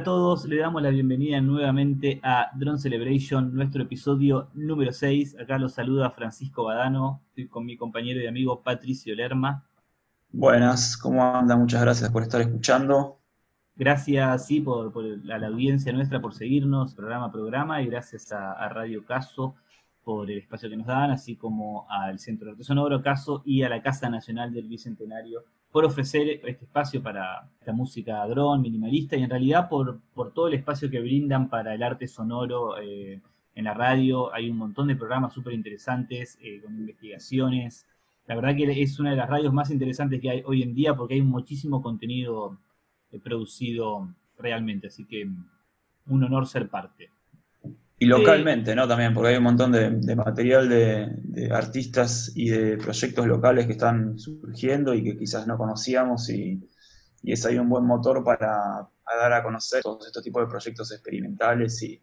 A todos, le damos la bienvenida nuevamente a Drone Celebration, nuestro episodio número 6. Acá los saluda Francisco Badano, estoy con mi compañero y amigo Patricio Lerma. Buenas, ¿cómo anda? Muchas gracias por estar escuchando. Gracias, sí, por, a la audiencia nuestra por seguirnos programa a programa y gracias a, Radio Caso por el espacio que nos dan, así como al Centro de Arte Sonoro Caso y a la Casa Nacional del Bicentenario por ofrecer este espacio para esta música dron, minimalista y en realidad por, todo el espacio que brindan para el arte sonoro eh, en la radio. Hay un montón de programas súper interesantes eh, con investigaciones. La verdad que es una de las radios más interesantes que hay hoy en día porque hay muchísimo contenido eh, producido realmente, así que un honor ser parte. Y localmente, ¿no? También, porque hay un montón de, material de, artistas y de proyectos locales que están surgiendo y que quizás no conocíamos y, es ahí un buen motor para, dar a conocer todos estos tipos de proyectos experimentales y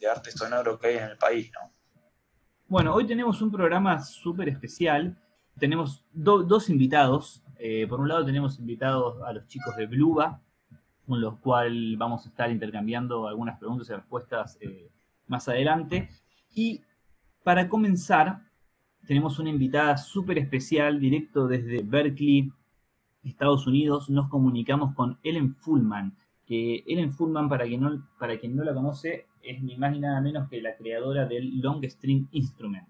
de arte sonoro que hay en el país, ¿no? Bueno, hoy tenemos un programa súper especial. Tenemos dos invitados. Eh, por un lado tenemos invitados a los chicos de Bluba, con los cuales vamos a estar intercambiando algunas preguntas y respuestas eh, más adelante. Y para comenzar, tenemos una invitada súper especial, directo desde Berkeley, Estados Unidos. Nos comunicamos con Ellen Fullman, que Ellen Fullman, para quien no, para quien no la conoce, es ni más ni nada menos que la creadora del Long String Instrument.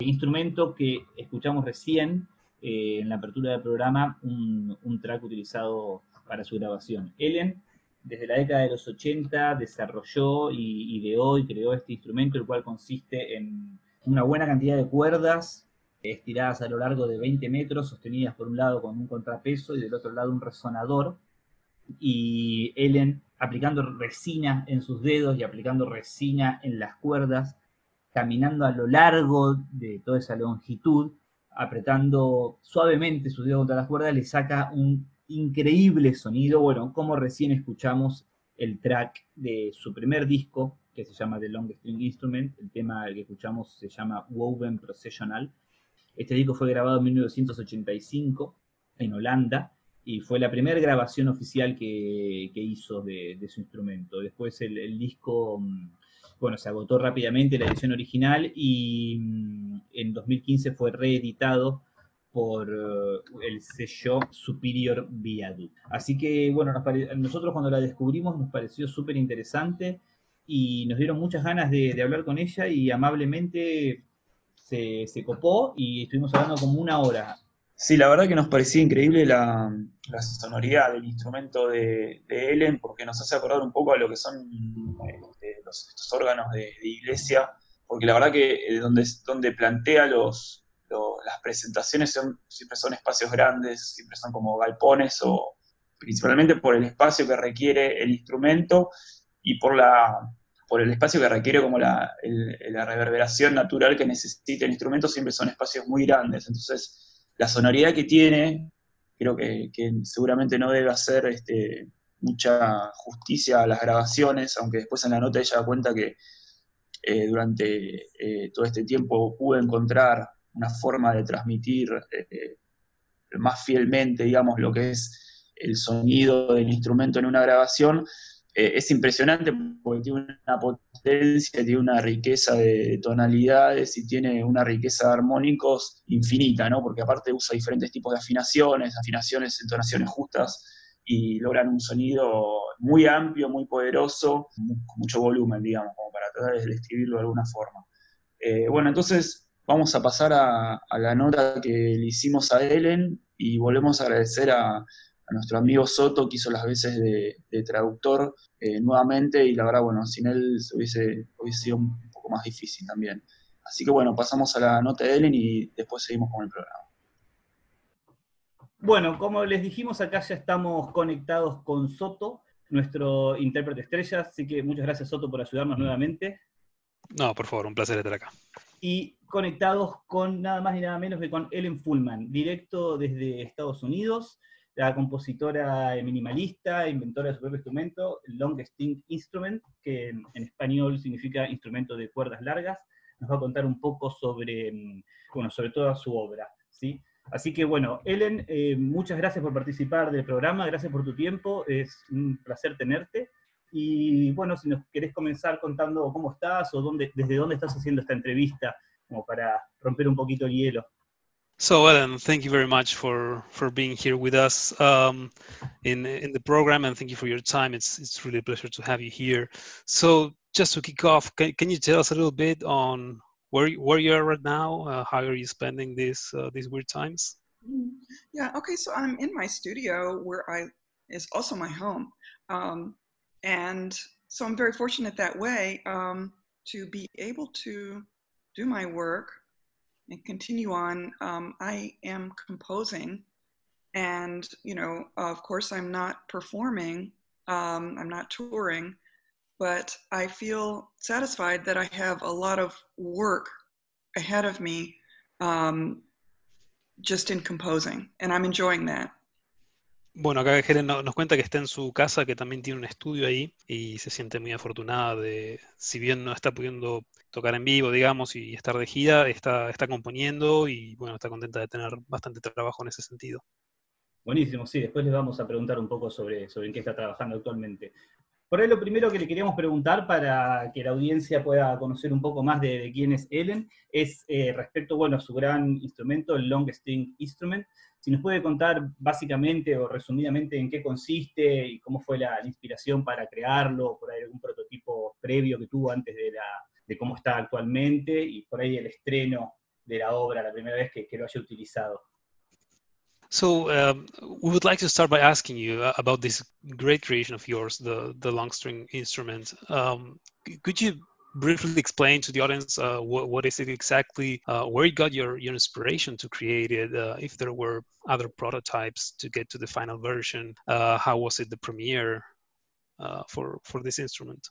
Instrumento que escuchamos recién eh, en la apertura del programa, un, un track utilizado para su grabación. Ellen desde la década de los 80 desarrolló y ideó y creó este instrumento, el cual consiste en una buena cantidad de cuerdas estiradas a lo largo de 20 metros, sostenidas por un lado con un contrapeso y del otro lado un resonador. Y Ellen aplicando resina en sus dedos y aplicando resina en las cuerdas, caminando a lo largo de toda esa longitud, apretando suavemente sus dedos contra las cuerdas, le saca un increíble sonido, bueno, como recién escuchamos el track de su primer disco, que se llama The Long String Instrument, el tema que escuchamos se llama Woven Processional. Este disco fue grabado en 1985 en Holanda y fue la primera grabación oficial que, hizo de, su instrumento. Después el, disco, mm, bueno, se agotó rápidamente la edición original y mm, en 2015 fue reeditado por eh, el sello Superior Viaduct. Así que, bueno, nosotros cuando la descubrimos nos pareció súper interesante y nos dieron muchas ganas de, hablar con ella y amablemente se, copó y estuvimos hablando como una hora. Sí, la verdad que nos parecía increíble la, sonoridad del instrumento de, Ellen porque nos hace acordar un poco a lo que son este, los, estos órganos de, iglesia, porque la verdad que eh, donde, donde plantea los, las presentaciones siempre son espacios grandes, siempre son como galpones o principalmente por el espacio que requiere el instrumento y por, la, por el espacio que requiere como la, reverberación natural que necesita el instrumento, siempre son espacios muy grandes. Entonces, la sonoridad que tiene, creo que, seguramente no debe hacer este, mucha justicia a las grabaciones, aunque después en la nota ella da cuenta que eh, durante eh, todo este tiempo pudo encontrar una forma de transmitir eh, más fielmente, digamos, lo que es el sonido del instrumento en una grabación, eh, es impresionante porque tiene una potencia, tiene una riqueza de tonalidades y tiene una riqueza de armónicos infinita, ¿no? Porque aparte usa diferentes tipos de afinaciones, afinaciones, entonaciones justas y logran un sonido muy amplio, muy poderoso, con mucho volumen, digamos, como para tratar de describirlo de alguna forma. Eh, bueno, entonces Vamos a pasar a, la nota que le hicimos a Ellen y volvemos a agradecer a, nuestro amigo Soto que hizo las veces de, traductor eh, nuevamente y la verdad, bueno, sin él hubiese, hubiese sido un poco más difícil también. Así que bueno, pasamos a la nota de Ellen y después seguimos con el programa. Bueno, como les dijimos, acá ya estamos conectados con Soto, nuestro intérprete estrella, así que muchas gracias Soto por ayudarnos nuevamente. No, por favor, un placer estar acá y conectados con nada más ni nada menos que con Ellen Fullman, directo desde Estados Unidos, la compositora minimalista, inventora de su propio instrumento, Long String Instrument, que en, español significa instrumento de cuerdas largas, nos va a contar un poco sobre, mm, bueno, sobre toda su obra, ¿sí? Así que bueno, Ellen, eh, muchas gracias por participar del programa, gracias por tu tiempo, es un placer tenerte. Y bueno, si nos querés comenzar contando cómo estás o dónde, desde dónde estás haciendo esta entrevista, como para romper un poquito el hielo. So, Ellen, thank you very much for, for being here with us um, in, in the program, and thank you for your time. It's, it's really a pleasure to have you here. So, just to kick off, can, can you tell us a little bit on where, where you are right now? Uh, how are you spending these, uh, these weird times? Yeah, okay, so I'm in my studio where I is also my home. Um, and so I'm very fortunate that way um, to be able to do my work and continue on. Um, I am composing, and you know, of course, I'm not performing. Um, I'm not touring, but I feel satisfied that I have a lot of work ahead of me, um, just in composing, and I'm enjoying that. Bueno, acá Helen nos cuenta que está en su casa, que también tiene un estudio ahí y se siente muy afortunada de, si bien no está pudiendo tocar en vivo, digamos, y estar de gira, está, está componiendo y bueno, está contenta de tener bastante trabajo en ese sentido. Buenísimo, sí, después les vamos a preguntar un poco sobre, sobre en qué está trabajando actualmente. Por ahí lo primero que le queríamos preguntar para que la audiencia pueda conocer un poco más de, quién es Ellen es eh, respecto bueno, a su gran instrumento, el Long String Instrument. Si nos puede contar básicamente o resumidamente en qué consiste y cómo fue la, inspiración para crearlo, por ahí algún prototipo previo que tuvo antes de, la, de cómo está actualmente y por ahí el estreno de la obra, la primera vez que, que lo haya utilizado. So um, we would like to start by asking you uh, about this great creation of yours, the the long string instrument. Um, could you briefly explain to the audience uh, what, what is it exactly, uh, where you got your, your inspiration to create it, uh, if there were other prototypes to get to the final version, uh, how was it the premiere uh, for, for this instrument?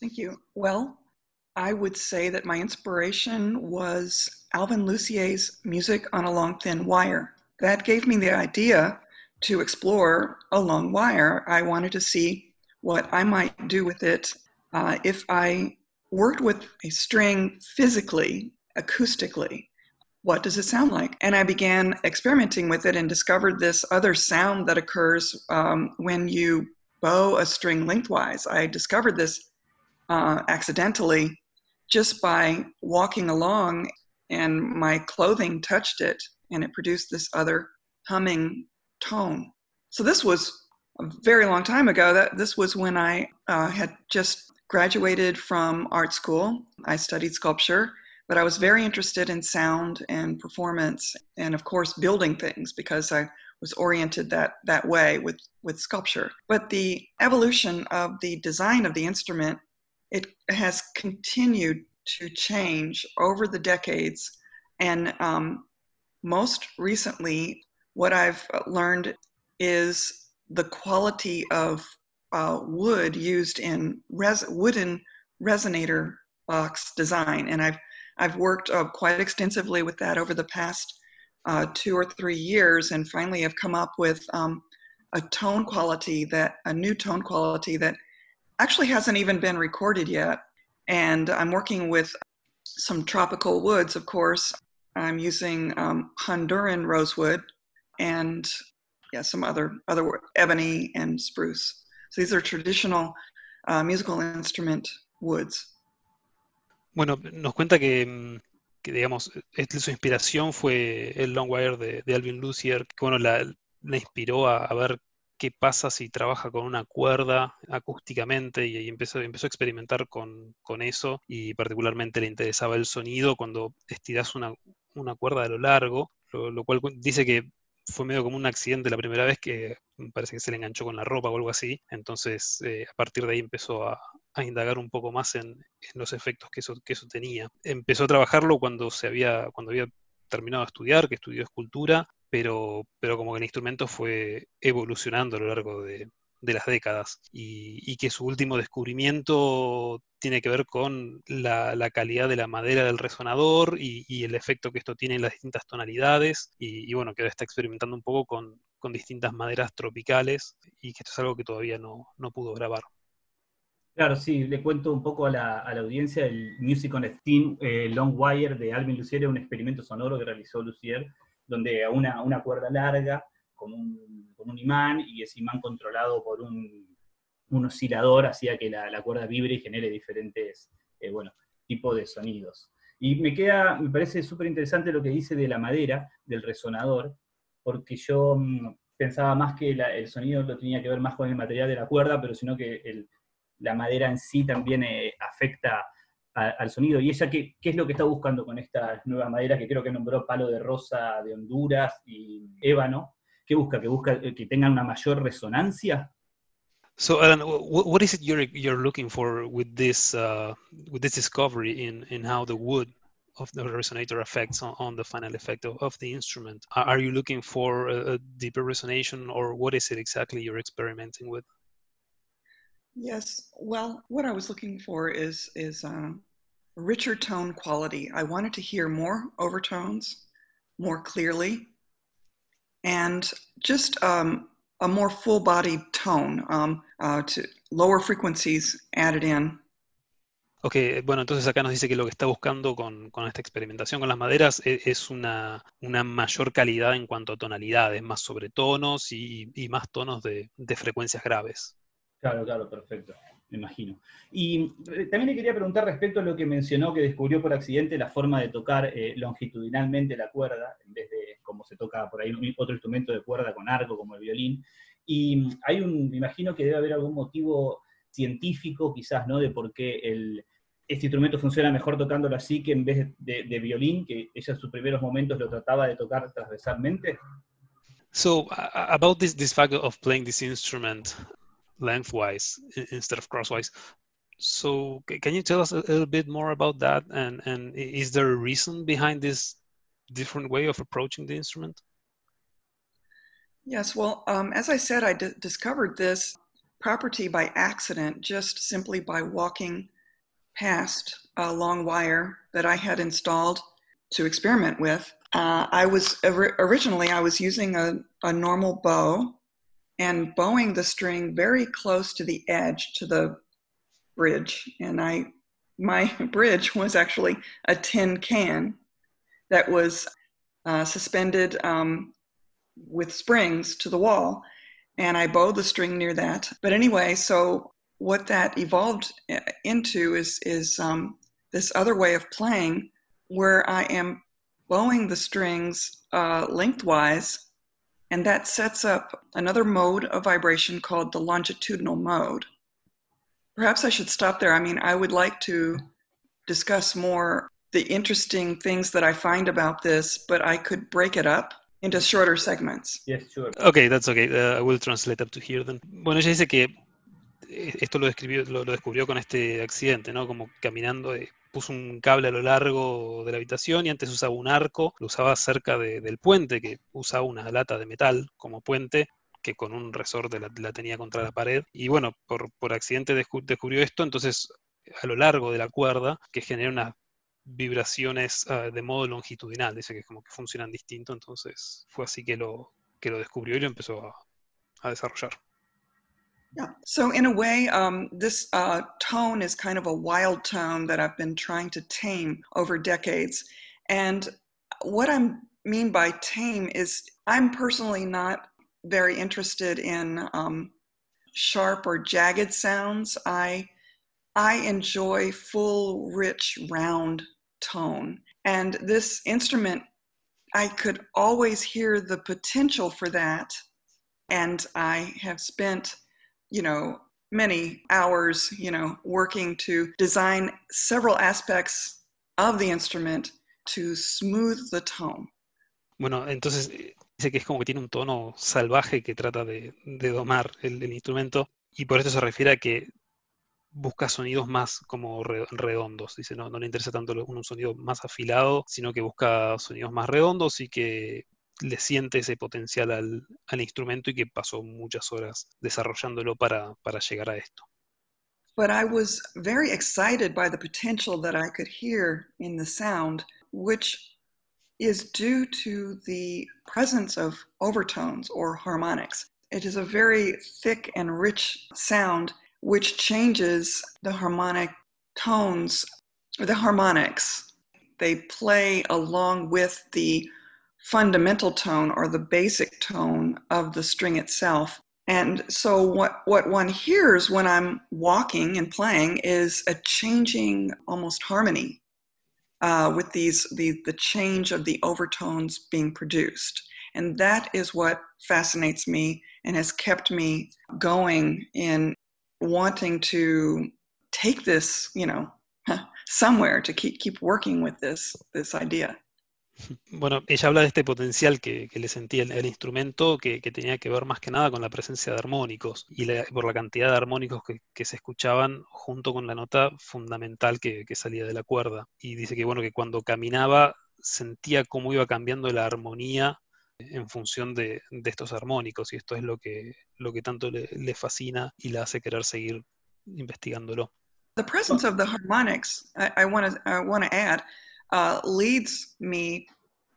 Thank you. Well, I would say that my inspiration was Alvin Lucier's music on a long thin wire. That gave me the idea to explore a long wire. I wanted to see what I might do with it uh, if I worked with a string physically, acoustically, what does it sound like? And I began experimenting with it and discovered this other sound that occurs um, when you bow a string lengthwise. I discovered this uh, accidentally just by walking along, and my clothing touched it, and it produced this other humming tone. So this was a very long time ago. That this was when I uh, had just graduated from art school. I studied sculpture, but I was very interested in sound and performance and of course building things because I was oriented that that way with with sculpture. But the evolution of the design of the instrument it has continued to change over the decades and um, most recently what I've learned is the quality of uh, wood used in res- wooden resonator box design, and I've I've worked uh, quite extensively with that over the past uh, two or three years, and finally have come up with um, a tone quality that a new tone quality that actually hasn't even been recorded yet. And I'm working with some tropical woods, of course. I'm using um, Honduran rosewood and yeah, some other other ebony and spruce. So these are traditional uh, musical instrument woods. Bueno, nos cuenta que, mm, digamos, su inspiración fue el Long Wire de, de Alvin Lucier, que bueno, la, inspiró a, ver qué pasa si trabaja con una cuerda acústicamente y, y empezó, empezó, a experimentar con, con, eso y particularmente le interesaba el sonido cuando estiras una, una cuerda a lo largo, lo cual dice que fue medio como un accidente la primera vez que parece que se le enganchó con la ropa o algo así. Entonces, eh, a partir de ahí empezó a, indagar un poco más en, en, los efectos que eso, que eso tenía. Empezó a trabajarlo cuando se había, cuando había terminado de estudiar, que estudió escultura, pero, pero como que el instrumento fue evolucionando a lo largo de, de las décadas y, que su último descubrimiento tiene que ver con la, calidad de la madera del resonador y, el efecto que esto tiene en las distintas tonalidades y, y bueno, que ahora está experimentando un poco con, distintas maderas tropicales y que esto es algo que todavía no, no pudo grabar. Claro, sí, le cuento un poco a la, a audiencia el Music on Steam eh, Long Wire de Alvin Lucier, un experimento sonoro que realizó Lucier donde una, una cuerda larga con un, imán y ese imán controlado por un, oscilador hacía que la, cuerda vibre y genere diferentes eh, bueno, tipos de sonidos. Y me queda, me parece súper interesante lo que dice de la madera, del resonador, porque yo mm, pensaba más que el sonido lo tenía que ver más con el material de la cuerda, pero sino que la madera en sí también eh, afecta al sonido. ¿Y ella qué, qué, es lo que está buscando con estas nuevas maderas que creo que nombró palo de rosa de Honduras y ébano? ¿Qué busca? ¿Que busca eh, que tengan una mayor resonancia? So, Alan, what is it you're you're looking for with this uh, with this discovery in in how the wood of the resonator affects on, on the final effect of, of, the instrument? Are you looking for a, a deeper resonation, or what is it exactly you're experimenting with? Yes. Well, what I was looking for is is uh, richer tone quality. I wanted to hear more overtones, more clearly, and just um, a more full-bodied tone um, uh, to lower frequencies added in. Ok, bueno, entonces acá nos dice que lo que está buscando con, con esta experimentación con las maderas es, es, una, una mayor calidad en cuanto a tonalidades, más sobretonos y, y más tonos de, de frecuencias graves. Claro, claro, perfecto, me imagino. Y eh, también le quería preguntar respecto a lo que mencionó que descubrió por accidente la forma de tocar eh, longitudinalmente la cuerda, en vez de como se toca por ahí otro instrumento de cuerda con arco, como el violín. Y hay un, me imagino que debe haber algún motivo científico, quizás, ¿no? De por qué este instrumento funciona mejor tocándolo así que en vez de, violín, que ella en sus primeros momentos lo trataba de tocar transversalmente. So, about this, this fact of playing this instrument, lengthwise instead of crosswise. So can you tell us a little bit more about that? And, and is there a reason behind this different way of approaching the instrument? Yes, well, um, as I said, I discovered this property by accident, just simply by walking past a long wire that I had installed to experiment with. Uh, I was originally I was using a, a normal bow and bowing the string very close to the edge to the bridge. And I, my bridge was actually a tin can that was uh, suspended um, with springs to the wall. And I bowed the string near that. But anyway, so what that evolved uh, into is, is um, this other way of playing where I am bowing the strings uh, lengthwise and that sets up another mode of vibration called the longitudinal mode. Perhaps I should stop there. I mean, I would like to discuss more the interesting things that I find about this, but I could break it up into shorter segments. Yes, sure. Okay, that's okay. Uh, I will translate up to here then. Bueno, ella dice que eh, esto lo, describió, lo, lo descubrió con este accidente, ¿no? Como caminando de puso un cable a lo largo de la habitación y antes usaba un arco, lo usaba cerca del puente, que usaba una lata de metal como puente, que con un resorte la, tenía contra la pared. Y bueno, por, por accidente descubrió esto, entonces a lo largo de la cuerda, que genera unas vibraciones uh, de modo longitudinal, dice que como que funcionan distinto, entonces fue así que lo, que lo descubrió y lo empezó a desarrollar. Yeah. So in a way, um, this uh, tone is kind of a wild tone that I've been trying to tame over decades. And what I mean by tame is I'm personally not very interested in um, sharp or jagged sounds. I I enjoy full, rich, round tone. And this instrument, I could always hear the potential for that. And I have spent you know, many hours, you know, working to design several aspects of the instrument to smooth the tone. Bueno, entonces eh, dice que es como que tiene un tono salvaje que trata de, domar el, el, instrumento y por eso se refiere a que busca sonidos más como redondos. Dice, no, no le interesa tanto un sonido más afilado, sino que busca sonidos más redondos y que le siente ese potencial al, al instrumento y que pasó muchas horas desarrollándolo para, para llegar a esto. But I was very excited by the potential that I could hear in the sound, which is due to the presence of overtones or harmonics. It is a very thick and rich sound which changes the harmonic tones, or the harmonics. They play along with the fundamental tone or the basic tone of the string itself. And so what, what one hears when I'm walking and playing is a changing almost harmony uh, with these the, the change of the overtones being produced. And that is what fascinates me and has kept me going in wanting to take this, you know, somewhere to keep keep working with this this idea. Bueno, ella habla de este potencial que, le sentía el, el instrumento, que, tenía que ver más que nada con la presencia de armónicos y por la cantidad de armónicos que, se escuchaban junto con la nota fundamental que, salía de la cuerda. Y dice que, bueno, que cuando caminaba sentía cómo iba cambiando la armonía en función de, estos armónicos y esto es lo que, lo que tanto le, le fascina y le hace querer seguir investigándolo. The presence of the harmonics, I, want to add, uh, leads me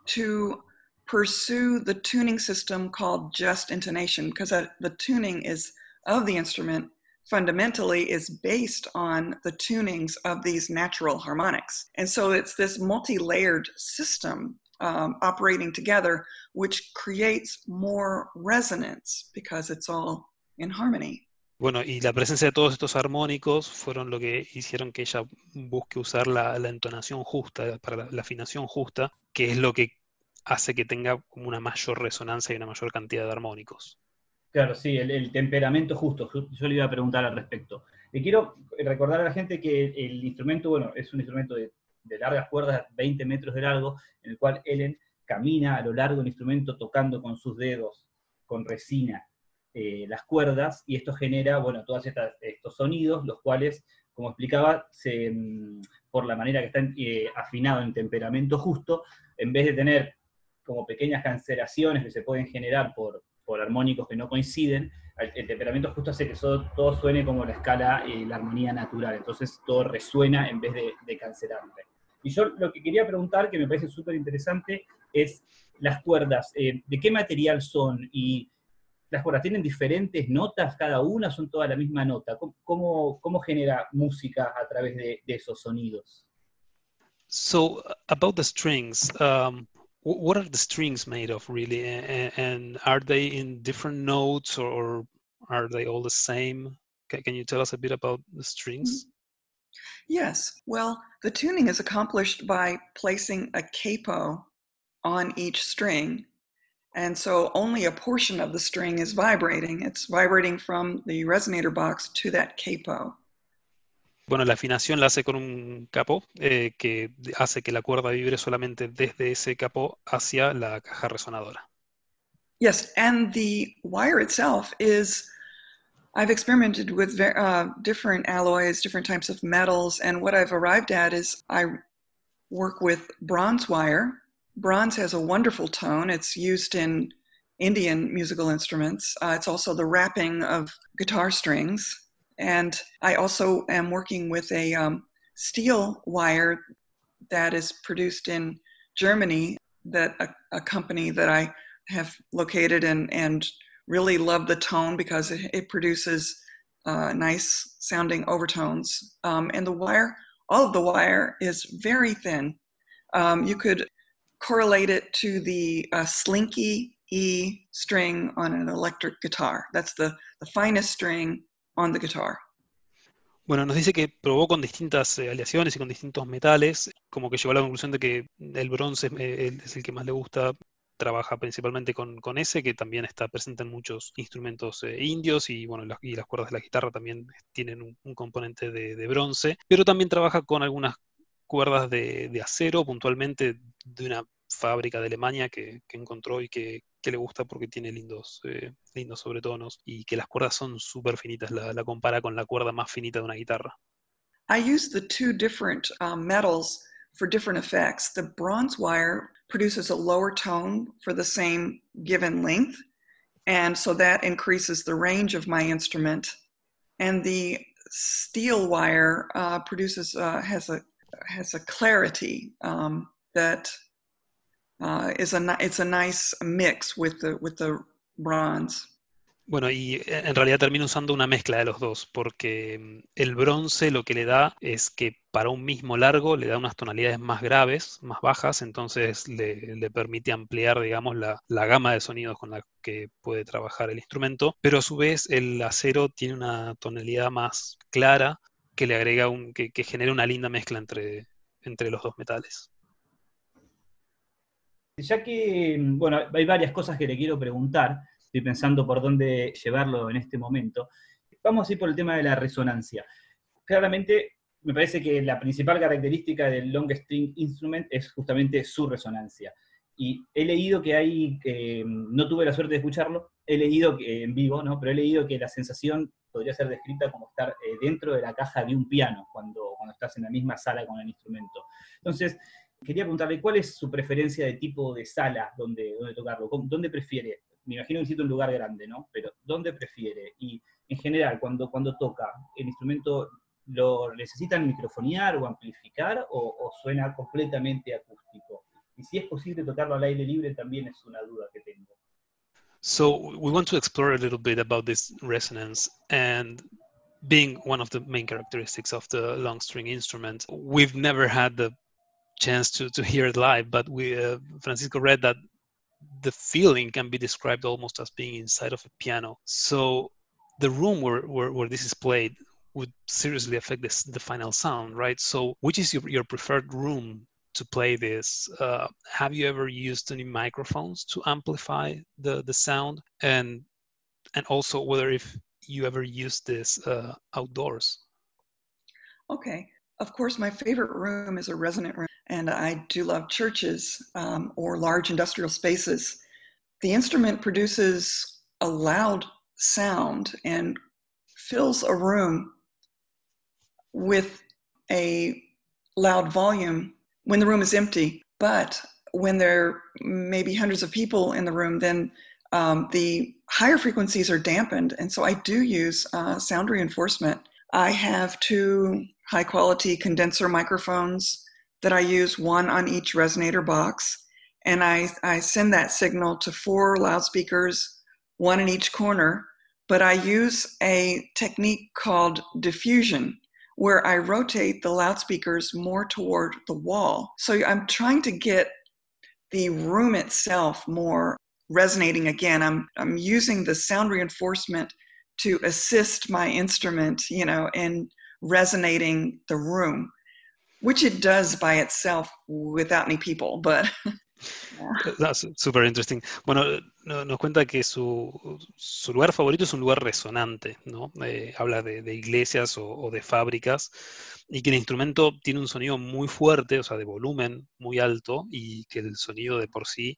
to pursue the tuning system called just intonation because the tuning is of the instrument fundamentally is based on the tunings of these natural harmonics. And so it's this multi layered system um, operating together, which creates more resonance because it's all in harmony. Bueno, y la presencia de todos estos armónicos fueron lo que hicieron que ella busque usar la, entonación justa, para la, afinación justa, que es lo que hace que tenga como una mayor resonancia y una mayor cantidad de armónicos. Claro, sí, el, temperamento justo. Yo, le iba a preguntar al respecto. Le quiero recordar a la gente que el instrumento, bueno, es un instrumento de, de largas cuerdas, 20 metros de largo, en el cual Ellen camina a lo largo del instrumento tocando con sus dedos, con resina. Eh, las cuerdas y esto genera, bueno, todos estos sonidos, los cuales, como explicaba, mm, por la manera que están eh, afinados en temperamento justo, en vez de tener como pequeñas cancelaciones que se pueden generar por, por armónicos que no coinciden, el, temperamento justo hace que todo, suene como la escala y la armonía natural, entonces todo resuena en vez de, de. Y yo lo que quería preguntar, que me parece súper interesante, es las cuerdas, eh, ¿de qué material son? Y las cuerdas tienen diferentes notas cada una, son toda la misma nota. ¿Cómo, cómo genera música a través de, de esos sonidos? So about the strings, um, what are the strings made of really, and, are they in different notes or are they all the same? Can, you tell us a bit about the strings? Yes. Well, the tuning is accomplished by placing a capo on each string And so only a portion of the string is vibrating. It's vibrating from the resonator box to that capo. Bueno, la afinación la hace con un capo eh, que hace que la cuerda vibre solamente desde ese capo hacia la caja resonadora. Yes, and the wire itself is. I've experimented with uh, different alloys, different types of metals, and what I've arrived at is I work with bronze wire, Bronze has a wonderful tone. It's used in Indian musical instruments. Uh, it's also the wrapping of guitar strings. And I also am working with a um, steel wire that is produced in Germany, that a, a, company that I have located and, and really love the tone because it, it produces uh, nice sounding overtones. Um, and the wire, all of the wire is very thin. Um, you could correlate it to the uh, slinky E string on an electric guitar. That's the, finest string on the guitar. Bueno, nos dice que probó con distintas eh, aleaciones y con distintos metales, como que llegó a la conclusión de que el bronce eh, es el que más le gusta, trabaja principalmente con, ese, que también está presente en muchos instrumentos eh, indios y bueno, las, y las cuerdas de la guitarra también tienen un, componente de, bronce, pero también trabaja con algunas cuerdas de, acero, puntualmente de una fábrica de Alemania que, encontró y que, le gusta porque tiene lindos, eh, lindos sobretonos y que las cuerdas son súper finitas, la, la, compara con la cuerda más finita de una guitarra. I use the two different um, metals for different effects. The bronze wire produces a lower tone for the same given length, and so that increases the range of my instrument. And the steel wire uh, produces uh, has a has a clarity um, that uh, is a nice mix with the bronze. Bueno, y en realidad termino usando una mezcla de los dos, porque mm, el bronce lo que le da es que para un mismo largo le da unas tonalidades más graves, más bajas, entonces le, permite ampliar, digamos, la, gama de sonidos con la que puede trabajar el instrumento, pero a su vez el acero tiene una tonalidad más clara que le agrega un, que, genera una linda mezcla entre, entre los dos metales. Ya que, bueno, hay varias cosas que le quiero preguntar, estoy pensando por dónde llevarlo en este momento. Vamos a ir por el tema de la resonancia. Claramente, me parece que la principal característica del long string instrument es justamente su resonancia. Y he leído que hay, no tuve la suerte de escucharlo, he leído que, en vivo, ¿no? pero he leído que la sensación podría ser descrita como estar eh, dentro de la caja de un piano cuando, cuando estás en la misma sala con el instrumento. Entonces, quería preguntarle cuál es su preferencia de tipo de sala donde, donde tocarlo, dónde prefiere me imagino que necesita un lugar grande, ¿no? Pero ¿dónde prefiere? Y en general, cuando, cuando toca, ¿el instrumento lo necesitan microfonear o amplificar o, suena completamente acústico? Y si es posible tocarlo al aire libre también es una duda. So we want to explore a little bit about this resonance and being one of the main characteristics of the long string instrument. We've never had the chance to, to hear it live, but we uh, Francisco read that the feeling can be described almost as being inside of a piano. So the room where, where, where this is played would seriously affect this, the final sound, right? So which is your, your preferred room to play this? Uh, have you ever used any microphones to amplify the, the sound? And, and also whether if you ever used this uh, outdoors? Okay. Of course, my favorite room is a resonant room and I do love churches um, or large industrial spaces. The instrument produces a loud sound and fills a room with a loud volume when the room is empty. But when there may be hundreds of people in the room, then um, the higher frequencies are dampened. And so I do use uh, sound reinforcement. I have two high quality condenser microphones that I use one on each resonator box. And I, I send that signal to four loudspeakers, one in each corner. But I use a technique called diffusion, where I rotate the loudspeakers more toward the wall. So I'm trying to get the room itself more resonating again. I'm, I'm using the sound reinforcement to assist my instrument, you know, in resonating the room which it does by itself without any people, but That's super interesting. Bueno, nos cuenta que su, su, lugar favorito es un lugar resonante, ¿no? Eh, habla de, iglesias o, o, de fábricas y que el instrumento tiene un sonido muy fuerte, o sea, de volumen muy alto y que el sonido de por sí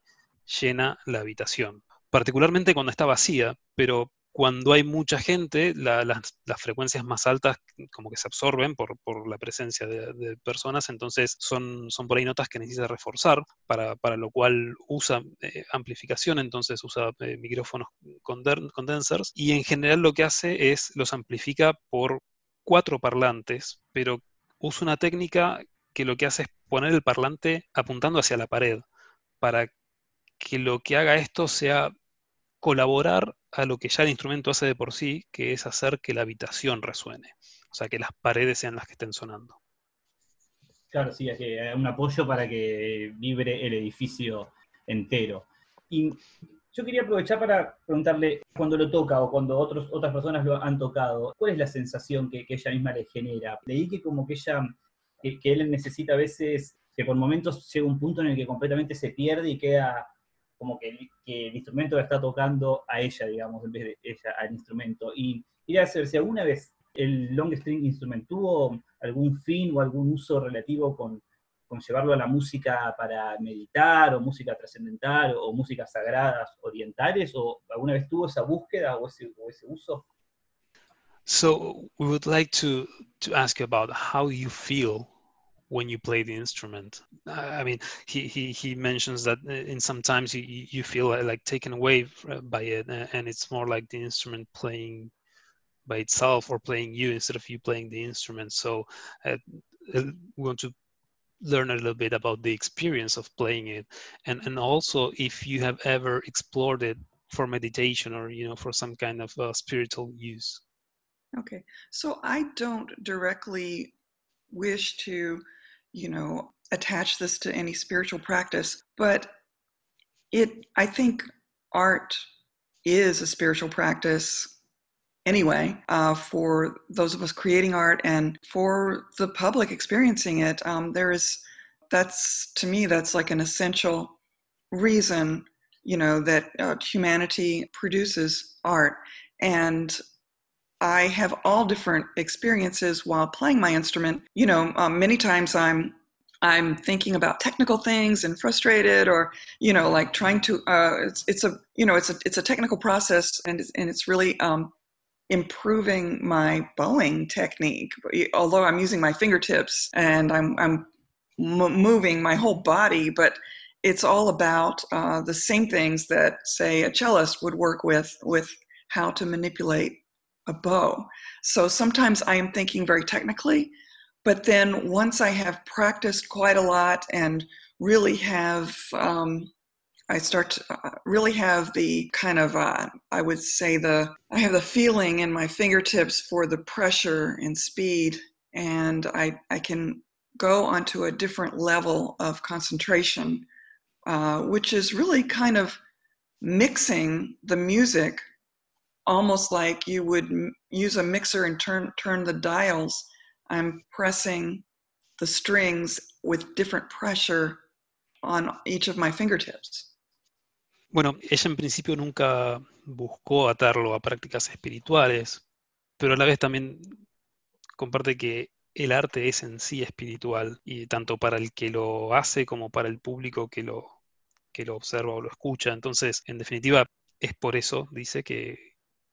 llena la habitación. Particularmente cuando está vacía, pero cuando hay mucha gente, las frecuencias más altas como que se absorben por, la presencia de, personas, entonces son, son por ahí notas que necesita reforzar, para, lo cual usa eh, amplificación, entonces usa eh, micrófonos condensers, y en general lo que hace es los amplifica por cuatro parlantes, pero usa una técnica que lo que hace es poner el parlante apuntando hacia la pared, para que lo que haga esto sea colaborar a lo que ya el instrumento hace de por sí, que es hacer que la habitación resuene, o sea, que las paredes sean las que estén sonando. Claro, sí, es que un apoyo para que vibre el edificio entero. Y yo quería aprovechar para preguntarle, cuando lo toca o cuando otras personas lo han tocado, ¿cuál es la sensación que, ella misma le genera? Leí que como que ella, que él necesita a veces, que por momentos llega un punto en el que completamente se pierde y queda como que el, instrumento la está tocando a ella, digamos, en vez de ella al instrumento. Y quería saber si alguna vez el long string instrument tuvo algún fin o algún uso relativo con, con llevarlo a la música para meditar o música trascendental o, músicas sagradas orientales o alguna vez tuvo esa búsqueda o ese, o ese uso? So we would like to, to ask you about how you feel when you play the instrument. I mean, he, he, he mentions that uh, in sometimes you, you feel like taken away uh, by it, uh, and it's more like the instrument playing by itself or playing you instead of you playing the instrument. So uh, we want to learn a little bit about the experience of playing it, and and also if you have ever explored it for meditation or you know for some kind of uh, spiritual use. Okay, so I don't directly wish to, you know, attach this to any spiritual practice, but it I think art is a spiritual practice anyway uh, for those of us creating art and for the public experiencing it um, there is that's to me that's like an essential reason you know that uh, humanity produces art. And i have all different experiences while playing my instrument you know um, many times i'm I'm thinking about technical things and frustrated, or you know, like trying to. Uh, it's it's a you know it's a it's a technical process, and it's, and it's really um, improving my bowing technique. Although I'm using my fingertips and I'm I'm m- moving my whole body, but it's all about uh, the same things that say a cellist would work with with how to manipulate a bow. So sometimes I am thinking very technically but then once I have practiced quite a lot and really have, um, I start to uh, really have the kind of, uh, I would say the, I have the feeling in my fingertips for the pressure and speed, and I, I can go onto a different level of concentration, uh, which is really kind of mixing the music almost like you would use a mixer and turn turn the dials I'm pressing the strings with different pressure on each of my fingertips. Bueno, ella en principio nunca buscó atarlo a prácticas espirituales, pero a la vez también comparte que el arte es en sí espiritual, y tanto para el que lo hace como para el público que lo, que lo observa o lo escucha. Entonces, en definitiva, es por eso, dice, que,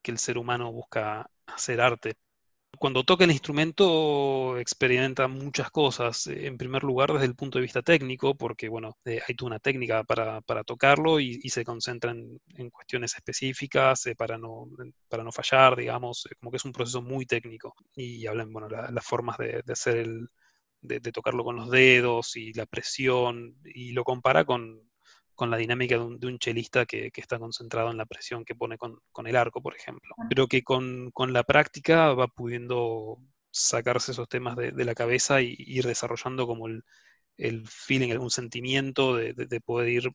que el ser humano busca hacer arte, cuando toca el instrumento experimenta muchas cosas. Eh, en primer lugar, desde el punto de vista técnico, porque bueno, eh, hay toda una técnica para, tocarlo y, se concentra en, cuestiones específicas eh, para, no, para no fallar, digamos, como que es un proceso muy técnico. Y hablan, bueno, las formas de, hacer el, de, tocarlo con los dedos y la presión, y lo compara con, con la dinámica de un, chelista que, está concentrado en la presión que pone con, el arco, por ejemplo. Pero que con, la práctica va pudiendo sacarse esos temas de, la cabeza y ir desarrollando como el, el feeling, algún sentimiento de, poder ir,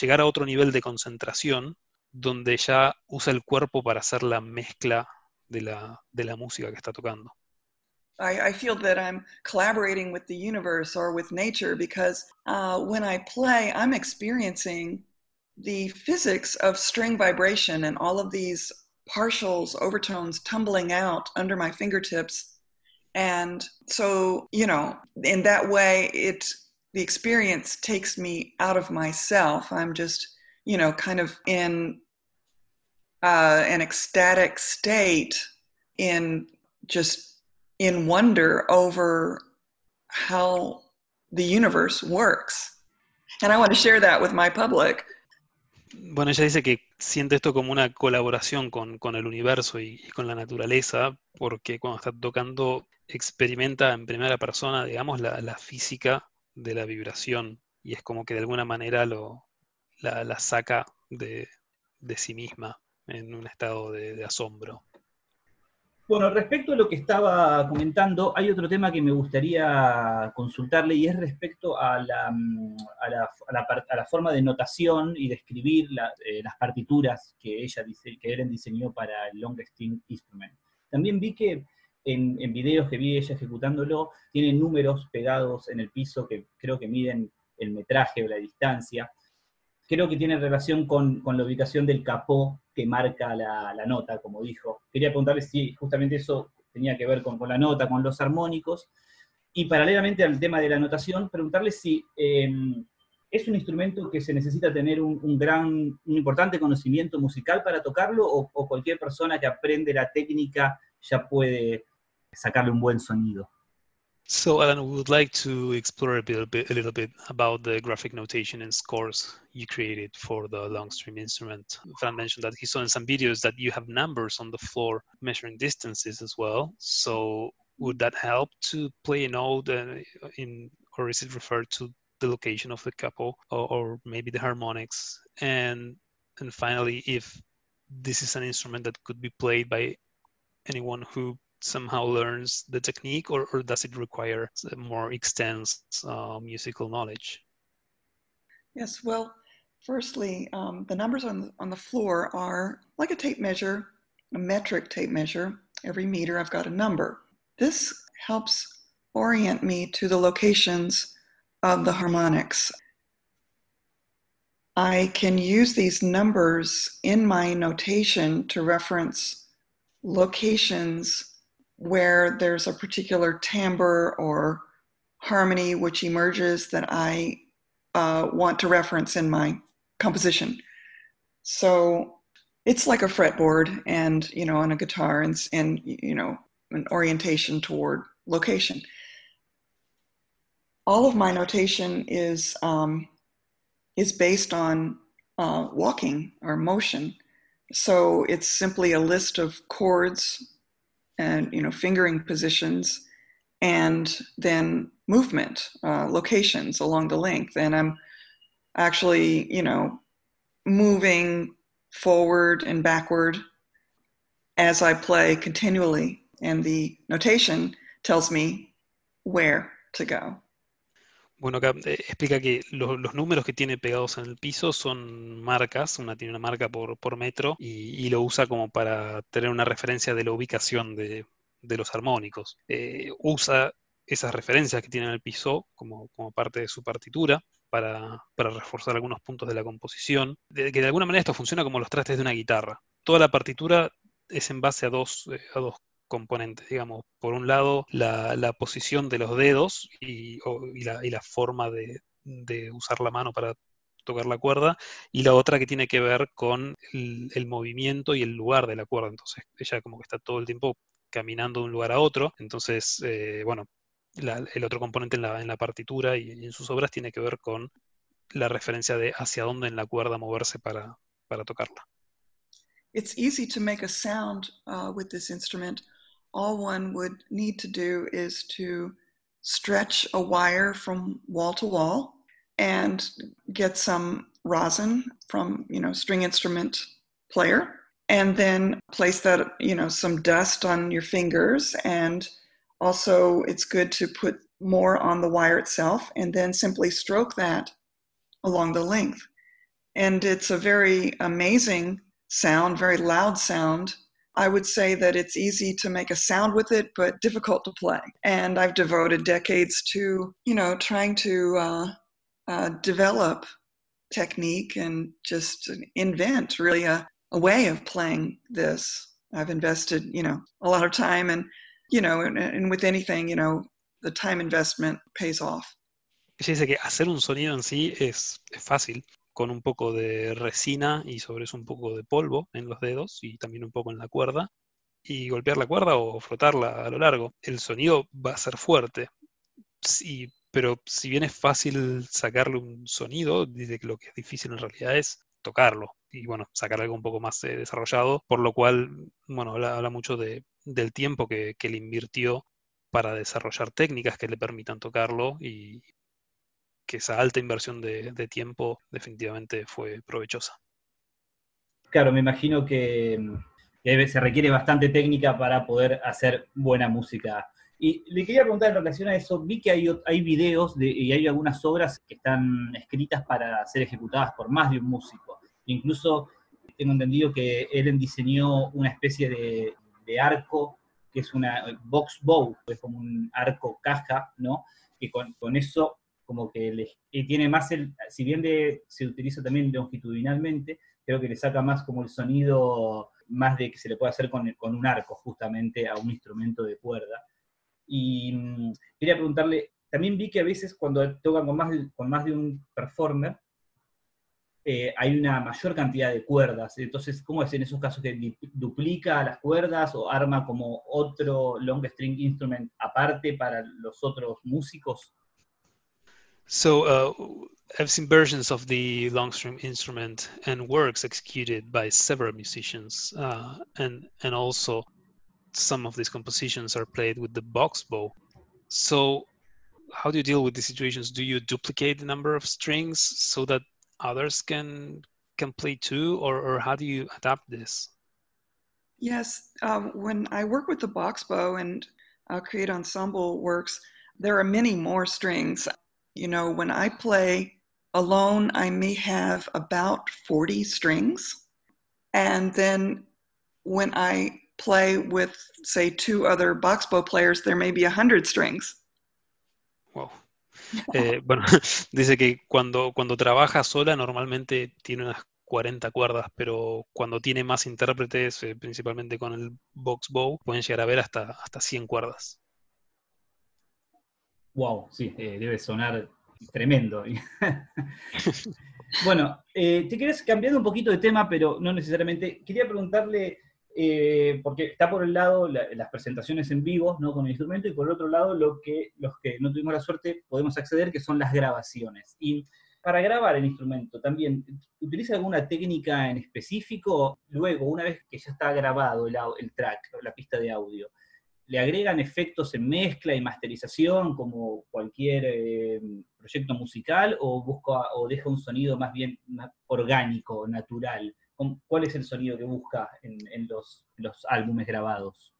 llegar a otro nivel de concentración donde ya usa el cuerpo para hacer la mezcla de la música que está tocando. I, I, feel that I'm collaborating with the universe or with nature because uh, when I play, I'm experiencing the physics of string vibration and all of these partials, overtones tumbling out under my fingertips. And so, you know, in that way, it the experience takes me out of myself. I'm just, you know, kind of in uh, an ecstatic state in just in wonder over how the universe works. And I want to share that with my public. Bueno, ella dice que siente esto como una colaboración con, con el universo y, con la naturaleza, porque cuando está tocando experimenta en primera persona, digamos, la, la física de la vibración y es como que de alguna manera lo, la, saca de, de, sí misma en un estado de asombro. Bueno, respecto a lo que estaba comentando, hay otro tema que me gustaría consultarle y es respecto a la, mm, forma de notación y de escribir eh, las partituras que ella dice, que Eren diseñó para el Longest Instrument. También vi que en, en videos que vi ella ejecutándolo, tiene números pegados en el piso que creo que miden el metraje o la distancia creo que tiene relación con, la ubicación del capó que marca la, nota, como dijo. Quería preguntarle si justamente eso tenía que ver con, la nota, con los armónicos. Y paralelamente al tema de la notación, preguntarle si em, es un instrumento que se necesita tener un, gran, un importante conocimiento musical para tocarlo, o, o cualquier persona que aprende la técnica ya puede sacarle un buen sonido. So, Alan, we would like to explore a, bit, a little bit about the graphic notation and scores you created for the long stream instrument. Fran mentioned that he saw in some videos that you have numbers on the floor measuring distances as well. So, would that help to play a note uh, in, or is it referred to the location of the capo or, or maybe the harmonics? And and finally, if this is an instrument that could be played by anyone who somehow learns the technique, or, or does it require more extensive uh, musical knowledge? Yes, well, firstly, um, the numbers on the, on the floor are like a tape measure, a metric tape measure. Every meter, I've got a number. This helps orient me to the locations of the harmonics. I can use these numbers in my notation to reference locations where there's a particular timbre or harmony which emerges that I uh, want to reference in my composition. So it's like a fretboard and, you know, on a guitar and, and you know, an orientation toward location. All of my notation is um, is based on uh, walking or motion. So it's simply a list of chords and you know fingering positions and then movement uh, locations along the length. And i'm actually you know moving forward and backward as i play continually. And the notation tells me where to go Bueno, acá eh, explica que lo- los números que tiene pegados en el piso son marcas, una tiene una marca por, por metro y, y lo usa como para tener una referencia de la ubicación de, de los armónicos. Eh, usa esas referencias que tiene en el piso como, como parte de su partitura para, para reforzar algunos puntos de la composición. De, que de alguna manera esto funciona como los trastes de una guitarra. Toda la partitura es en base a dos, eh, a dos componentes, digamos. Por un lado, la, posición de los dedos y, la, forma de, usar la mano para tocar la cuerda, y la otra que tiene que ver con el, movimiento y el lugar de la cuerda. Entonces, ella como que está todo el tiempo caminando de un lugar a otro. Entonces, eh, bueno, el otro componente en la, en la partitura y, en sus obras tiene que ver con la referencia de hacia dónde en la cuerda moverse para, tocarla. All one would need to do is to stretch a wire from wall to wall and get some rosin from, you know, string instrument player and then place that, you know, some dust on your fingers and also it's good to put more on the wire itself and then simply stroke that along the length. And it's a very amazing sound, very loud sound. I would say that it's easy to make a sound with it, but difficult to play. And I've devoted decades to, you know, trying to uh, uh, develop technique and just invent really a, a way of playing this. I've invested, you know, a lot of time and, you know, and, and with anything, you know, the time investment pays off. Ella dice que hacer un sonido en sí es, es fácil, con un poco de resina y sobre eso un poco de polvo en los dedos y también un poco en la cuerda, y golpear la cuerda o frotarla a lo largo. El sonido va a ser fuerte, pero si bien es fácil sacarle un sonido, dice que lo que es difícil en realidad es tocarlo y bueno, sacar algo un poco más eh, desarrollado, por lo cual, bueno, habla, habla mucho de, del tiempo que, que le invirtió para desarrollar técnicas que le permitan tocarlo y que esa alta inversión de, de tiempo definitivamente fue provechosa. Claro, me imagino que, se requiere bastante técnica para poder hacer buena música. Y le quería preguntar en relación a eso, vi que hay, hay videos de- y hay algunas obras que están escritas para ser ejecutadas por más de un músico. Incluso tengo entendido que Ellen diseñó una especie de, de arco, que es una box bow, que es como un arco caja, ¿no? Que con, con eso como que tiene más el, si bien se utiliza también longitudinalmente, creo que le saca más como el sonido más de que se le puede hacer con, un arco justamente a un instrumento de cuerda. Y mm, quería preguntarle, también vi que a veces cuando tocan con más, con más de un performer, eh, hay una mayor cantidad de cuerdas. Entonces, ¿cómo es en esos casos que duplica las cuerdas o arma como otro long string instrument aparte para los otros músicos? So uh, I've seen versions of the long string instrument and works executed by several musicians, uh, and and also some of these compositions are played with the box bow. So how do you deal with these situations? Do you duplicate the number of strings so that others can can play too, or, or how do you adapt this? Yes, um, when I work with the box bow and uh, create ensemble works, there are many more strings. You know, when I play alone, I may have about 40 strings. And then when I play with, say, two other box bow players, there may be 100 strings. Wow. Eh, bueno, dice que cuando, cuando trabaja sola normalmente tiene unas 40 cuerdas, pero cuando tiene más intérpretes, eh, principalmente con el box bow, pueden llegar a ver hasta, hasta 100 cuerdas. Wow, sí, eh, debe sonar tremendo. bueno, eh, te querés cambiando un poquito de tema, pero no necesariamente. Quería preguntarle, eh, porque está por el lado las presentaciones en vivo, ¿no? Con el instrumento, y por el otro lado lo que los que no tuvimos la suerte podemos acceder, que son las grabaciones. Y para grabar el instrumento, también, ¿utiliza alguna técnica en específico? Luego, una vez que ya está grabado el, el track, la pista de audio, le agregan efectos en mezcla y masterización como cualquier eh, proyecto musical o busca o deja un sonido más bien orgánico, natural? ¿Cuál es el sonido que busca en, los álbumes grabados?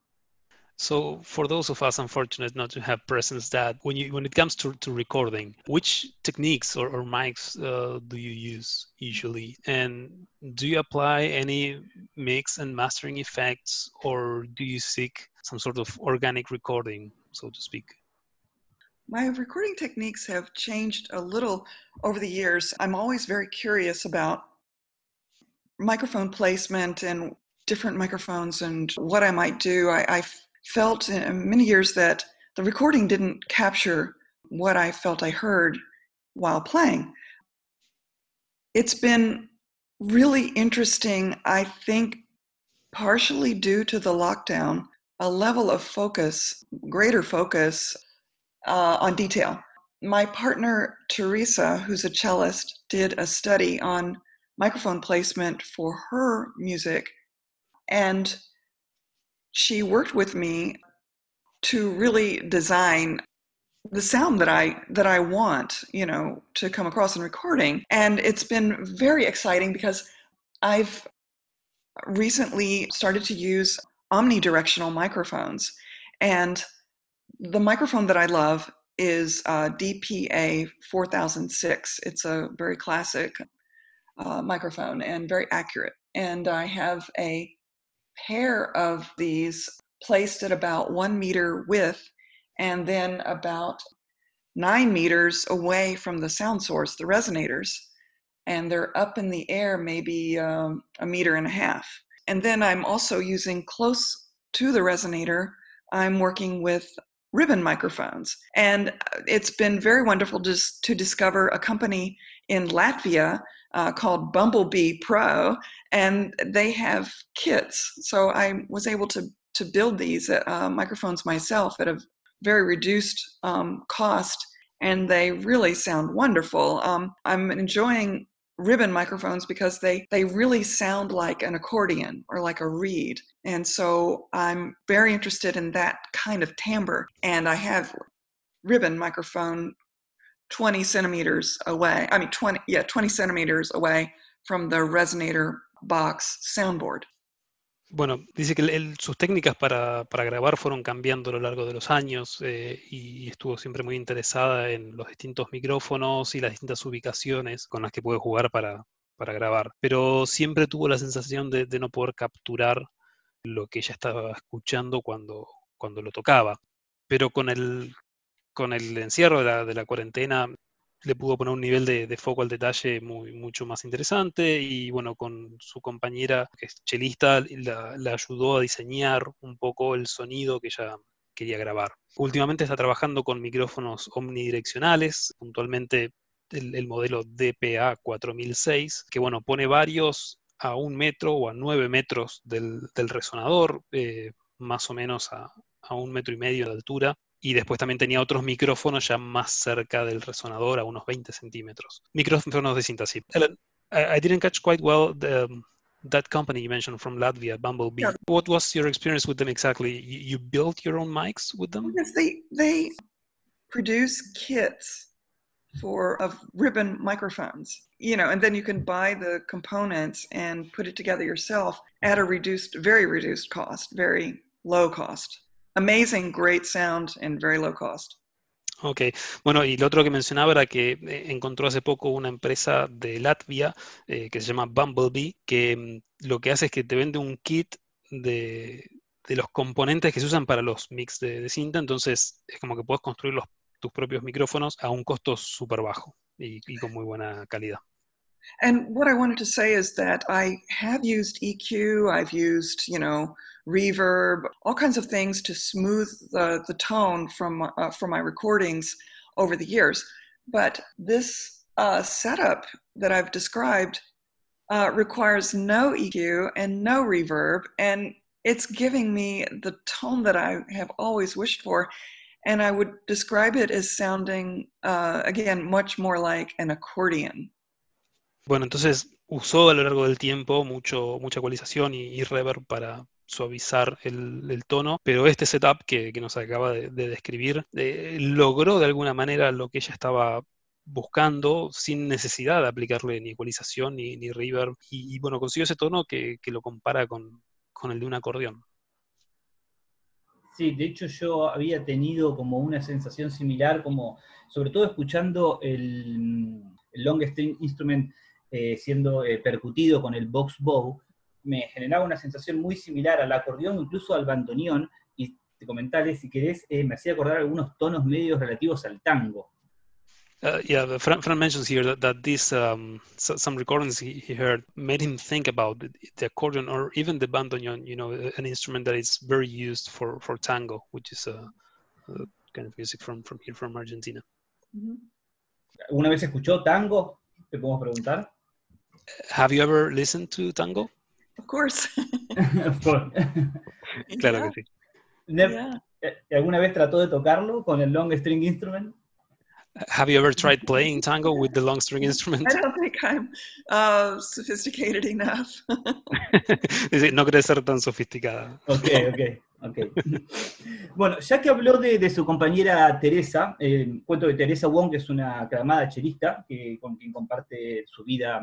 So for those of us unfortunate not to have presence that when you when it comes to, to recording, which techniques or, or mics uh, do you use usually? And do you apply any mix and mastering effects or do you seek some sort of organic recording, so to speak? My recording techniques have changed a little over the years. I'm always very curious about microphone placement and different microphones and what I might do. I, I felt in many years that the recording didn't capture what I felt I heard while playing. It's been really interesting, I think, partially due to the lockdown, a level of focus, greater focus uh, on detail. My partner, Teresa, who's a cellist, did a study on microphone placement for her music. And she worked with me to really design the sound that I that I want, you know, to come across in recording. And it's been very exciting because I've recently started to use omnidirectional microphones. And the microphone that I love is uh, DPA 4006. It's a very classic uh, microphone and very accurate. And I have a pair of these placed at about one meter width and then about nine meters away from the sound source, the resonators. And they're up in the air, maybe um, a meter and a half. And then I'm also using close to the resonator, I'm working with ribbon microphones. And it's been very wonderful just to discover a company in Latvia uh, called Bumblebee Pro, and they have kits. So I was able to to build these uh, microphones myself at a very reduced um, cost, and they really sound wonderful. Um, I'm enjoying ribbon microphones because they they really sound like an accordion or like a reed and so i'm very interested in that kind of timbre and i have ribbon microphone 20 centimeters away. I mean, 20, yeah, 20 centimeters away from the resonator box soundboard. Bueno, dice que sus técnicas para, para, grabar fueron cambiando a lo largo de los años eh, y estuvo siempre muy interesada en los distintos micrófonos y las distintas ubicaciones con las que puede jugar para, para grabar. Pero siempre tuvo la sensación de, de, no poder capturar lo que ella estaba escuchando cuando, cuando lo tocaba. Pero con el, con el encierro de la, cuarentena le pudo poner un nivel de, foco al detalle muy, mucho más interesante y bueno, con su compañera que es chelista, la, ayudó a diseñar un poco el sonido que ella quería grabar. Últimamente está trabajando con micrófonos omnidireccionales, puntualmente el, modelo DPA 4006, que bueno, pone varios a un metro o a nueve metros del, resonador, eh, más o menos a, a un metro y medio de altura, y después también tenía otros micrófonos ya más cerca del resonador, a unos 20 centímetros. Micrófonos de cinta sí. Ellen, I, I didn't catch quite well the, um, that company you mentioned from Latvia, Bumblebee. Yeah. What was your experience with them exactly? You, you built your own mics with them? Yes, they they produce kits for of ribbon microphones, you know, and then you can buy the components and put it together yourself at a reduced, very reduced cost, very low cost. Amazing, great sound, and very low cost. Ok, bueno, y lo otro que mencionaba era que eh, encontró hace poco una empresa de Latvia eh, que se llama Bumblebee, que mm, lo que hace es que te vende un kit de, de los componentes que se usan para los mix de, cinta, entonces es como que puedes construir los, tus propios micrófonos a un costo súper bajo y con muy buena calidad. And what I wanted to say is that I have used EQ, I've used, you know, reverb, all kinds of things to smooth the, the tone from, uh, from my recordings over the years. But this uh, setup that I've described uh, requires no EQ and no reverb, and it's giving me the tone that I have always wished for. And I would describe it as sounding, uh, again, much more like an accordion. Bueno, entonces usó a lo largo del tiempo mucho, mucha ecualización y, reverb para suavizar el, tono, pero este setup que, nos acaba de, de describir eh, logró de alguna manera lo que ella estaba buscando sin necesidad de aplicarle ni ecualización ni, reverb y, bueno, consiguió ese tono que, que lo compara con, con el de un acordeón. Sí, de hecho yo había tenido como una sensación similar, como sobre todo escuchando el long string instrument eh, siendo eh, percutido con el box bow, me generaba una sensación muy similar al acordeón, incluso al bandoneón, y te comentaré, si querés, eh, me hacía acordar algunos tonos medios relativos al tango. Uh, yeah, Fran, Fran, mentions here that, that this um, so, some recordings he, he, heard made him think about the, the, accordion or even the bandoneon. You know, an instrument that is very used for for tango, which is a, a kind of music from from here from Argentina. ¿Una vez escuchó tango? Te podemos preguntar. Have you ever listened to tango? Of course. claro yeah. que sí. Yeah. ¿Alguna vez trató de tocarlo con el long string instrument? Have you ever tried playing tango with the long string instrument? I don't think I'm uh, sophisticated enough. no cree ser tan sofisticada. Ok, ok, ok. bueno, ya que habló de, de su compañera Teresa, eh, cuento de Teresa Wong, que es una aclamada chelista, que, con quien comparte su vida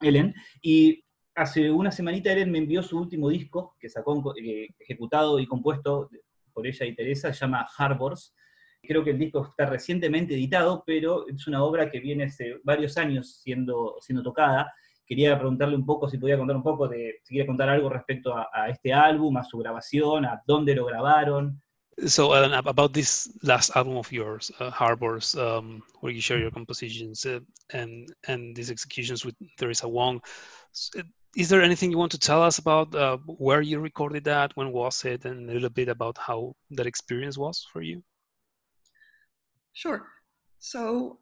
Ellen, y hace una semanita Ellen me envió su último disco, que sacó eh, ejecutado y compuesto por ella y Teresa, se llama Harbors. Creo que el disco está recientemente editado, pero es una obra que viene hace varios años siendo, siendo tocada. Quería preguntarle un poco si podía contar un poco de, si quiere contar algo respecto a, a este álbum, a su grabación, a dónde lo grabaron. So uh, about this last album of yours, uh, Harbors, um, where you share your compositions uh, and and these executions with Teresa Wong, is there anything you want to tell us about uh, where you recorded that, when was it, and a little bit about how that experience was for you? Sure. So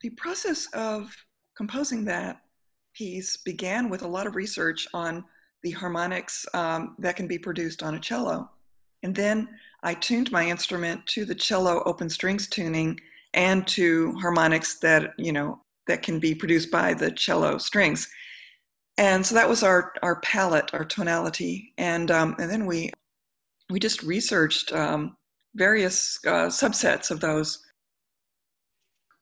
the process of composing that piece began with a lot of research on the harmonics um, that can be produced on a cello and then I tuned my instrument to the cello open strings tuning and to harmonics that, you know, that can be produced by the cello strings. And so that was our, our palette, our tonality. And, um, and then we, we just researched um, various uh, subsets of those.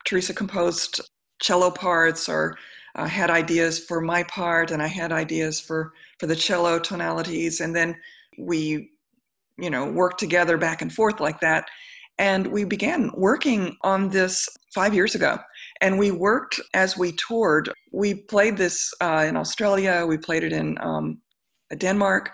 Teresa composed cello parts or uh, had ideas for my part, and I had ideas for, for the cello tonalities. And then we you know, work together back and forth like that. And we began working on this five years ago. And we worked as we toured. We played this uh, in Australia, we played it in um, Denmark,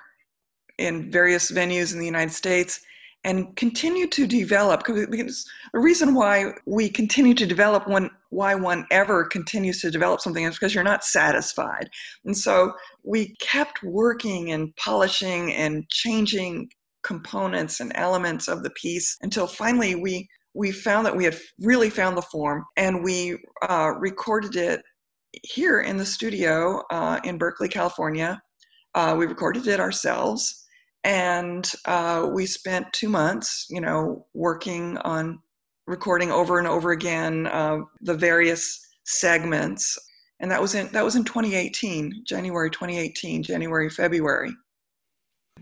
in various venues in the United States, and continued to develop. Because the reason why we continue to develop when why one ever continues to develop something is because you're not satisfied. And so we kept working and polishing and changing components and elements of the piece until finally we we found that we had really found the form and we uh, recorded it here in the studio uh, in Berkeley, California. Uh, we recorded it ourselves and uh, we spent two months, you know, working on recording over and over again uh, the various segments. And that was in that was in 2018, January 2018, January, February.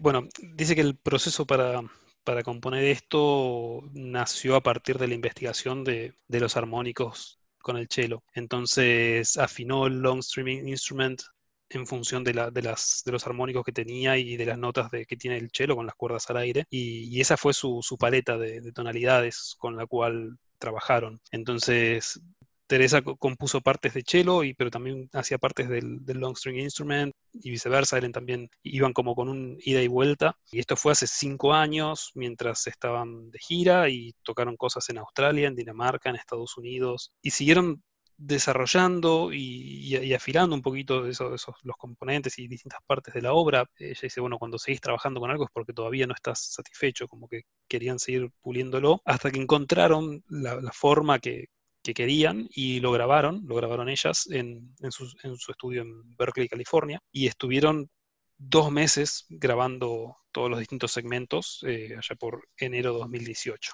Bueno, dice que el proceso para, para componer esto nació a partir de la investigación de, de los armónicos con el cello. Entonces afinó el long streaming instrument en función de, la, de, las, de los armónicos que tenía y de las notas de, que tiene el cello con las cuerdas al aire. Y, esa fue su, su paleta de, tonalidades con la cual trabajaron. Entonces, Teresa compuso partes de cello, y, pero también hacía partes del, long string instrument y viceversa. Ellen también iban como con un ida y vuelta. Y esto fue hace cinco años, mientras estaban de gira y tocaron cosas en Australia, en Dinamarca, en Estados Unidos. Y siguieron desarrollando y, afilando un poquito esos, los componentes y distintas partes de la obra. Ella dice, bueno, cuando seguís trabajando con algo es porque todavía no estás satisfecho, como que querían seguir puliéndolo, hasta que encontraron la forma que, que, querían y lo grabaron, lo grabaron ellas en, su, estudio en Berkeley, California, y estuvieron dos meses grabando todos los distintos segmentos eh, allá por enero de 2018.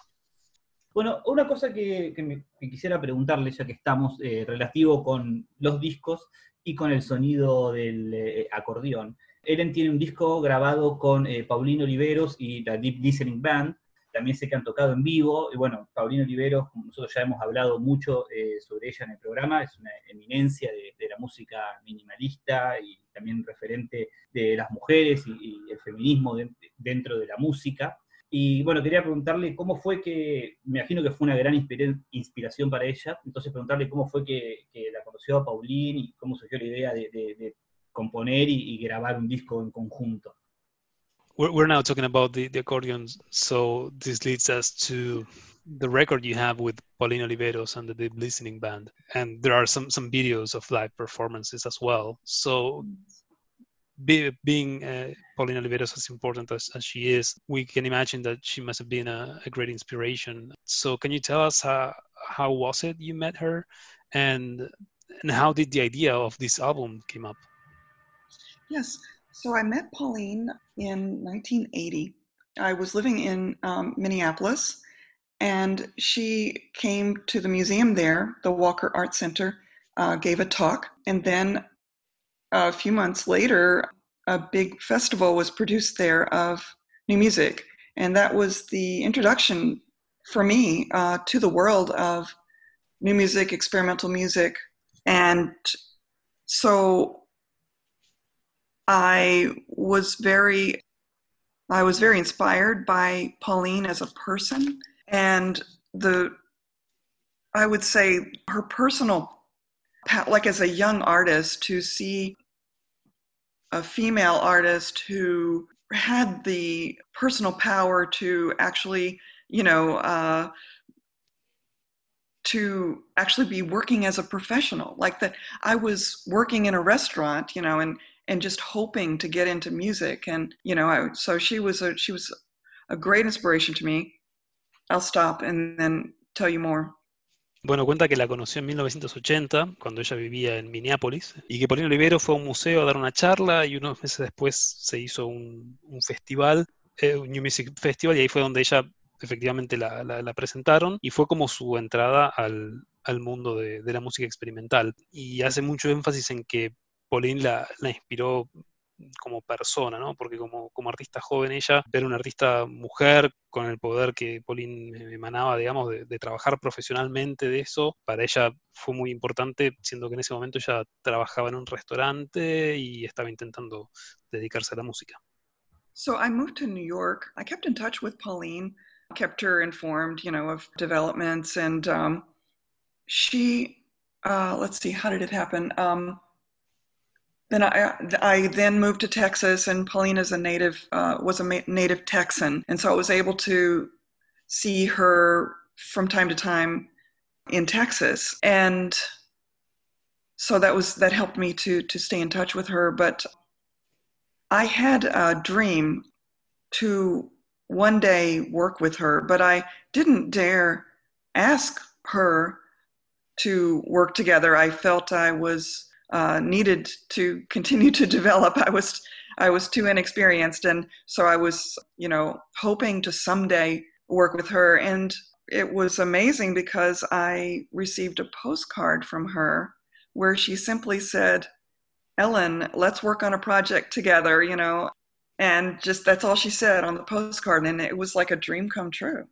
Bueno, una cosa que, me, quisiera preguntarle, ya que estamos, eh, relativo con los discos y con el sonido del eh, acordeón. Ellen tiene un disco grabado con eh, Paulino Oliveros y la Deep Listening Band. También sé que han tocado en vivo. Y bueno, Paulino Oliveros, como nosotros ya hemos hablado mucho eh, sobre ella en el programa, es una eminencia de, la música minimalista y también referente de las mujeres y, el feminismo de, dentro de la música. Y bueno, quería preguntarle cómo fue que, me imagino que fue una gran inspiración para ella, entonces preguntarle cómo fue que, la conoció a Pauline y cómo surgió la idea de, de, de componer y, y, grabar un disco en conjunto. We're, we're now talking about the, the accordion, so this leads us to the record you have with Pauline Oliveros and the Deep Listening Band. And there are some, some videos of live performances as well. So be, being uh, Paulina Oliveros as important as, as, she is, we can imagine that she must have been a, a great inspiration. So, can you tell us how, how was it you met her, and and how did the idea of this album came up? Yes, so I met Pauline in 1980. I was living in um, Minneapolis, and she came to the museum there, the Walker Art Center, uh, gave a talk, and then a few months later, a big festival was produced there of new music. And that was the introduction for me uh, to the world of new music, experimental music. And so I was very I was very inspired by Pauline as a person and the I would say her personal like as a young artist to see a female artist who had the personal power to actually, you know, uh, to actually be working as a professional. Like that, I was working in a restaurant, you know, and and just hoping to get into music, and you know, I, so she was a she was a great inspiration to me. I'll stop and then tell you more. Bueno, cuenta que la conoció en 1980, cuando ella vivía en Minneapolis, y que Paulino Olivero fue a un museo a dar una charla y unos meses después se hizo un, festival, eh, un New Music Festival, y ahí fue donde ella efectivamente la, presentaron y fue como su entrada al, mundo de, la música experimental. Y hace mucho énfasis en que Pauline la, inspiró como persona, ¿no? Porque como, como artista joven ella, era una artista mujer con el poder que Pauline emanaba, digamos, de, de, trabajar profesionalmente de eso, para ella fue muy importante, siendo que en ese momento ella trabajaba en un restaurante y estaba intentando dedicarse a la música. So I moved to New York. I kept in touch with Pauline, kept her informed, you know, of developments, and um, she, uh, let's see, how did it happen? Um, then I, I then moved to Texas, and Paulina's a native uh, was a native Texan, and so I was able to see her from time to time in Texas, and so that was that helped me to to stay in touch with her. But I had a dream to one day work with her, but I didn't dare ask her to work together. I felt I was uh, needed to continue to develop. I was I was too inexperienced, and so I was you know hoping to someday work with her. And it was amazing because I received a postcard from her where she simply said, "Ellen, let's work on a project together," you know. And just that's all she said on the postcard, and it was like a dream come true.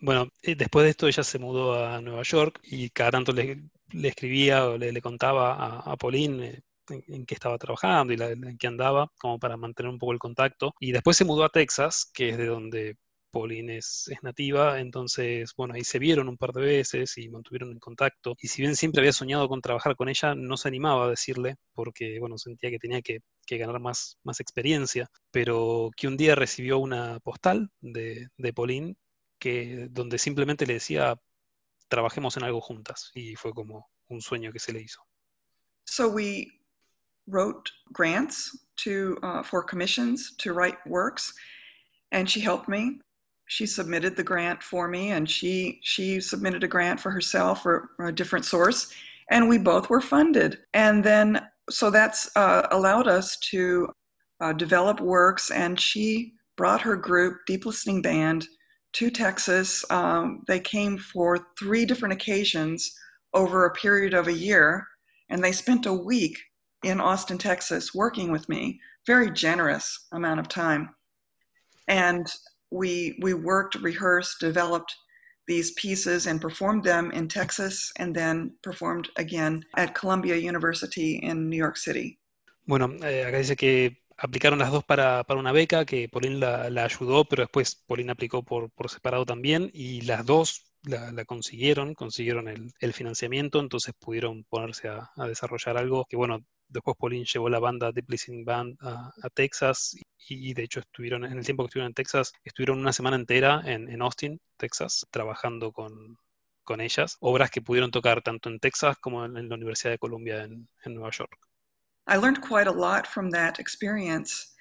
Bueno, después de esto ella se mudó a Nueva York y cada tanto le le escribía o le, contaba a, a Pauline eh, en, qué estaba trabajando y en qué andaba, como para mantener un poco el contacto. Y después se mudó a Texas, que es de donde Pauline es, nativa, entonces, bueno, ahí se vieron un par de veces y mantuvieron en contacto. Y si bien siempre había soñado con trabajar con ella, no se animaba a decirle, porque, bueno, sentía que tenía que, ganar más, más experiencia, pero que un día recibió una postal de, de Pauline que, donde simplemente le decía, trabajemos en algo juntas, y fue como un sueño que se le hizo. So we wrote grants to uh, for commissions to write works, and she helped me. she submitted the grant for me and she she submitted a grant for herself or, a different source and we both were funded and then so that's uh, allowed us to uh, develop works and she brought her group deep listening band to texas um, they came for three different occasions over a period of a year and they spent a week in austin texas working with me very generous amount of time and we we worked, rehearsed, developed these pieces and performed them in Texas and then performed again at Columbia University in New York City. Bueno, eh, acá dice que aplicaron las dos para, una beca, que Pauline la, ayudó, pero después Pauline aplicó por, separado también, y las dos la, consiguieron, consiguieron el, financiamiento, entonces pudieron ponerse a, a, desarrollar algo que, bueno, Después Pauline llevó la banda The Listening Band a, Texas y, de hecho estuvieron, en el tiempo que estuvieron en Texas, estuvieron una semana entera en, Austin, Texas, trabajando con, ellas. Obras que pudieron tocar tanto en Texas como en, la Universidad de Columbia en Nueva York. I learned quite a lot from that experience.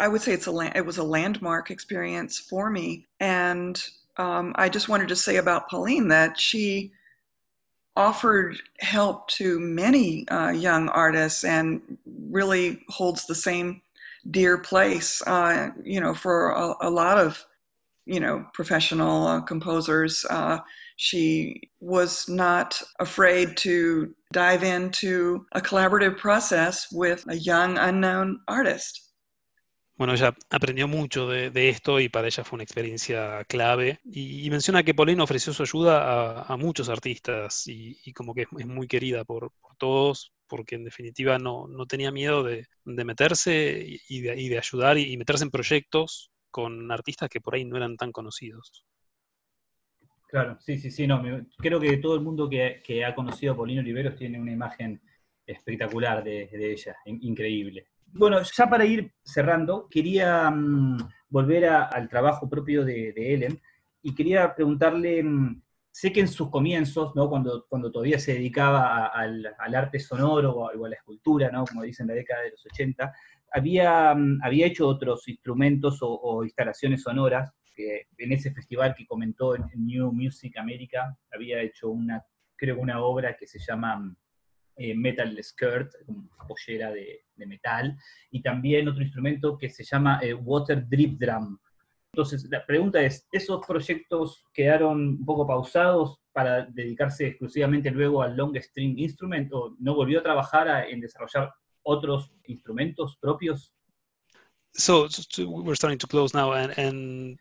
I would say it's a it was a landmark experience for me, and um, I just wanted to say about Pauline that she offered help to many uh, young artists and really holds the same dear place, uh, you know, for a, a, lot of, you know, professional uh, composers. Uh, she was not afraid to dive into a collaborative process with a young unknown artist. Bueno, ella aprendió mucho de, esto y para ella fue una experiencia clave. Y, menciona que Pauline ofreció su ayuda a, muchos artistas y, como que es, muy querida por, todos, porque en definitiva no, tenía miedo de, meterse y de, ayudar y, meterse en proyectos con artistas que por ahí no eran tan conocidos. Claro, sí, sí, sí, no, creo que todo el mundo que, ha conocido a Paulino Oliveros tiene una imagen espectacular de ella, increíble. Bueno, ya para ir cerrando, quería mm, volver al trabajo propio de, Ellen y quería preguntarle, mm, sé que en sus comienzos, ¿no? cuando, cuando todavía se dedicaba al, arte sonoro o a, la escultura, ¿no? como dicen en la década de los 80, había, mm, había hecho otros instrumentos o, instalaciones sonoras, en ese festival que comentó en New Music America, había hecho una, creo una obra que se llama eh, metal skirt, pollera de, metal, y también otro instrumento que se llama eh, water drip drum. Entonces, la pregunta es, ¿esos proyectos quedaron un poco pausados para dedicarse exclusivamente luego al long string instrument o no volvió a trabajar a, en desarrollar otros instrumentos propios? So, we're starting to close now and, and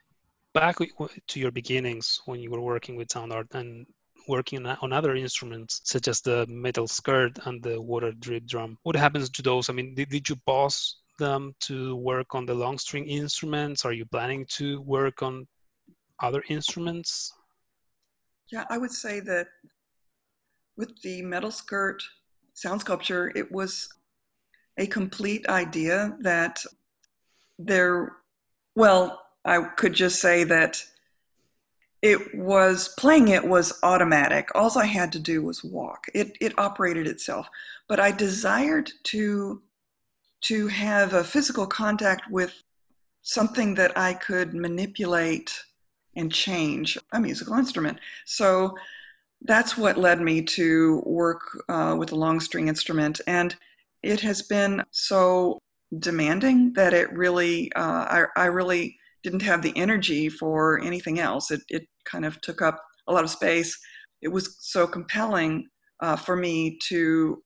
back to your beginnings when you were working with sound art and working on other instruments such as the metal skirt and the water drip drum. What happens to those? I mean, did, did you pause them to work on the long string instruments? Are you planning to work on other instruments? Yeah, I would say that with the metal skirt sound sculpture, it was a complete idea that there, well, I could just say that it was playing it was automatic all i had to do was walk it it operated itself but i desired to to have a physical contact with something that i could manipulate and change a musical instrument so that's what led me to work uh, with a long string instrument and it has been so demanding that it really uh, I, I really didn't have the energy for anything else. It, it kind of took up a lot of space. It was so compelling uh, for me to,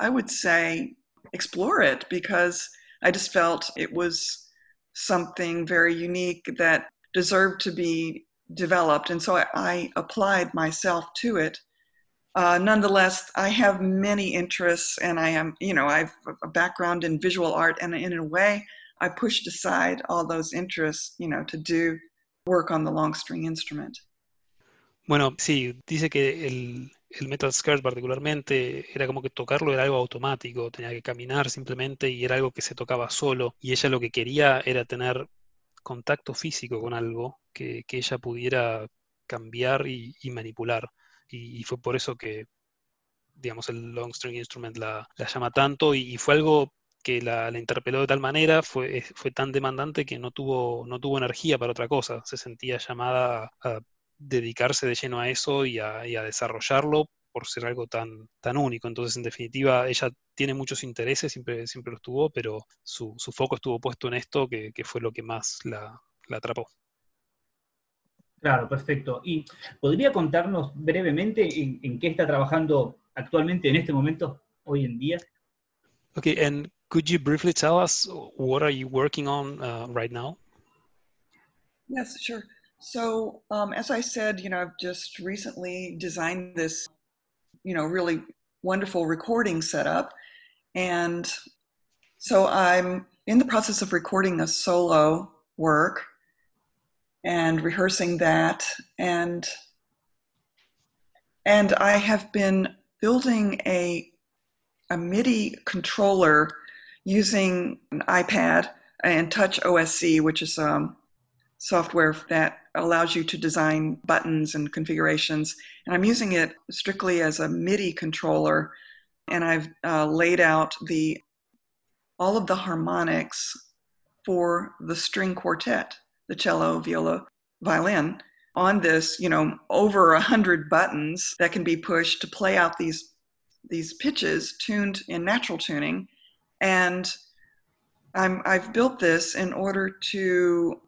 I would say, explore it because I just felt it was something very unique that deserved to be developed. And so I, I applied myself to it uh, nonetheless, I have many interests, and I am, you know, I have a background in visual art, and in a way, I pushed aside all those interests, you know, to do work on the long string instrument. Bueno, sí, dice que el, el Metal Skirt particularmente era como que tocarlo era algo automático, tenía que caminar simplemente y era algo que se tocaba solo. Y ella lo que quería era tener contacto físico con algo que, que ella pudiera cambiar y, manipular. Y, fue por eso que, digamos, el Long String Instrument la, la llama tanto y, y, fue algo que la, la, interpeló de tal manera, fue, fue tan demandante que no tuvo, no tuvo energía para otra cosa, se sentía llamada a dedicarse de lleno a eso y a, y a, desarrollarlo por ser algo tan, tan único. Entonces, en definitiva, ella tiene muchos intereses, siempre, siempre los tuvo, pero su, su foco estuvo puesto en esto, que, que fue lo que más la, la, atrapó. Claro, perfecto. ¿Y podría contarnos brevemente en, en, qué está trabajando actualmente en este momento, hoy en día? Okay, and could you briefly tell us what are you working on uh, right now? Yes, sure. So, um, as I said, you know, I've just recently designed this, you know, really wonderful recording setup. And so I'm in the process of recording a solo work and rehearsing that. And and I have been building a a MIDI controller using an iPad and Touch OSC, which is um, software that allows you to design buttons and configurations. And I'm using it strictly as a MIDI controller. And I've uh, laid out the all of the harmonics for the string quartet, the cello, viola, violin, on this, you know, over a hundred buttons that can be pushed to play out these these pitches tuned in natural tuning. And I'm, I've built this in order to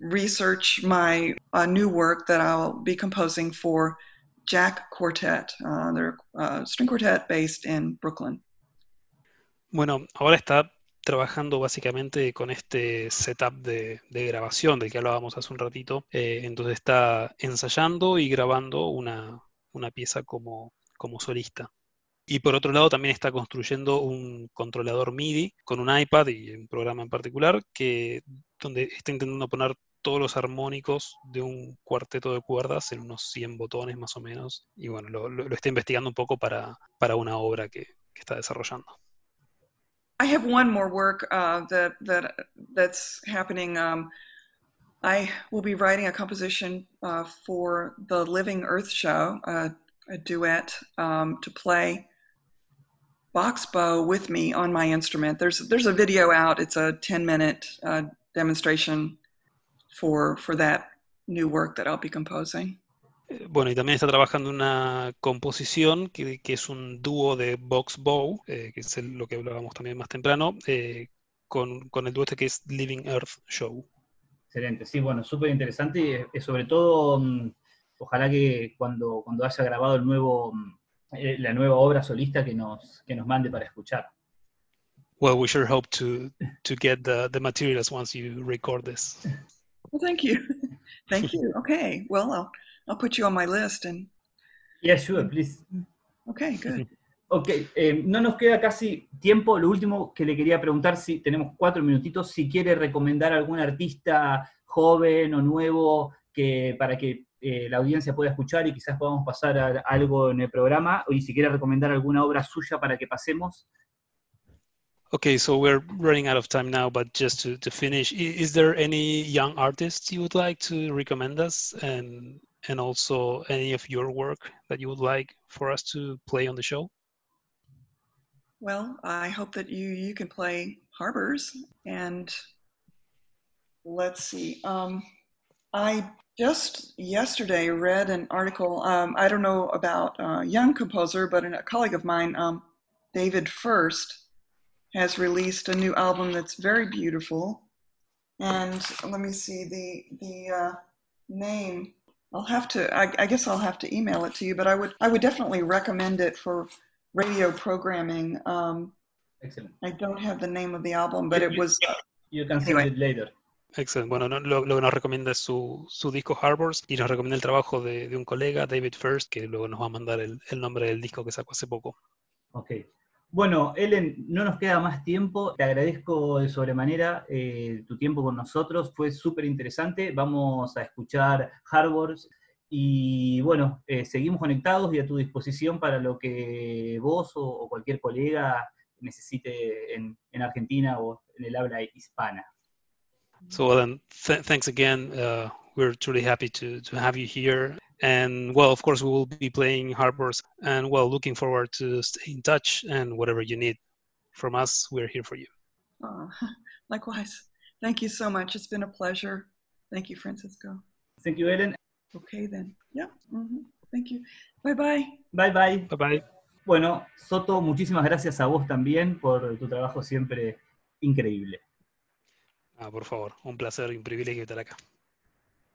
research my uh, new work that I'll be composing for Jack Quartet. Uh, they're uh, string quartet based in Brooklyn. Bueno, ahora está trabajando básicamente con este setup de, de grabación del que hablábamos hace un ratito. Eh, entonces está ensayando y grabando una, una pieza como, como solista. Y por otro lado también está construyendo un controlador MIDI con un iPad y un programa en particular que donde está intentando poner todos los armónicos de un cuarteto de cuerdas en unos 100 botones más o menos. Y bueno, lo, lo, lo está investigando un poco para, para una obra que, que, está desarrollando. I have one more work uh, that, that, that's happening. Um, I will be writing a composition uh, for the Living Earth show, uh, a duet um, to play box bow with me on my instrument. There's there's a video out. It's a 10 minute uh, demonstration for for that new work that I'll be composing. Eh, bueno, y también está trabajando una composición que, que es un dúo de box bow, eh, que es el, lo que hablábamos también más temprano, eh, con, con, el dúo este que es Living Earth Show. Excelente, sí, bueno, súper interesante y, sobre todo, um, ojalá que cuando, cuando haya grabado el nuevo mm, Eh, la nueva obra solista que nos, que nos mande para escuchar. Well, we sure hope to, to get the, the materials once you record this. Well, thank you. Thank you. Okay. Well, I'll, I'll put you on my list and. Yeah, sure, please. Okay, good. Ok, eh, no nos queda casi tiempo. Lo último que le quería preguntar, si tenemos cuatro minutitos, si quiere recomendar algún artista joven o nuevo que, para que eh, la audiencia pueda escuchar y quizás podamos pasar a, a algo en el programa, y si quiere recomendar alguna obra suya para que pasemos. Okay, so we're running out of time now, but just to, to finish, is there any young artists you would like to recommend us, and and also any of your work that you would like for us to play on the show? Well, I hope that you you can play Harbors, and let's see. Um, I just yesterday read an article. Um, I don't know about a young composer, but a colleague of mine, um, David First, has released a new album that's very beautiful. And let me see the the uh, name. I'll have to. I, I, guess I'll have to email it to you. But I would I would definitely recommend it for radio programming. Um, Excellent. I don't have the name of the album, but you, it was. You can see anyway. it later. Excelente. Bueno, lo, que nos recomienda es su, disco Harbors y nos recomienda el trabajo de, de, un colega, David First, que luego nos va a mandar el, el, nombre del disco que sacó hace poco. Ok. Bueno, Ellen, no nos queda más tiempo. Te agradezco de sobremanera eh, tu tiempo con nosotros. Fue súper interesante. Vamos a escuchar Harbors. Y bueno, eh, seguimos conectados y a tu disposición para lo que vos o, cualquier colega necesite en, en Argentina o en el habla hispana. So th- thanks again. Uh, we're truly happy to to have you here. And well, of course, we will be playing Harbors. And well, looking forward to stay in touch. And whatever you need from us, we're here for you. Uh, likewise. Thank you so much. It's been a pleasure. Thank you, Francisco. Thank you, Ellen. Okay, then. Yeah. Mm-hmm. Thank you. Bye bye. Bye bye. Bye bye. Bueno, Soto, muchísimas gracias a vos también por tu trabajo siempre increíble. Ah, por favor, un placer y un privilegio estar acá.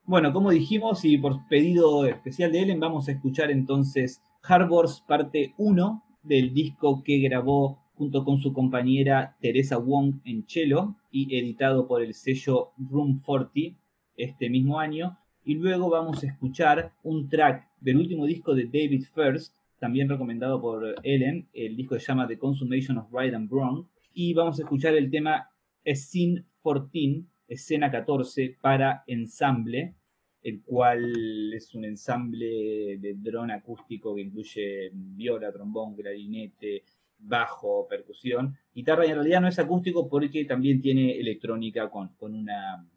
Bueno, como dijimos y por pedido especial de Ellen, vamos a escuchar entonces Harbors parte 1 del disco que grabó junto con su compañera Teresa Wong en cello y editado por el sello Room 40 este mismo año. Y luego vamos a escuchar un track del último disco de David First, también recomendado por Ellen. El disco se llama The Consummation of Ride and Wrong. Y vamos a escuchar el tema Scene 14, escena 14 para ensamble, el cual es un ensamble de dron acústico que incluye viola, trombón, clarinete, bajo, percusión. Guitarra y en realidad no es acústico porque también tiene electrónica con, con, una,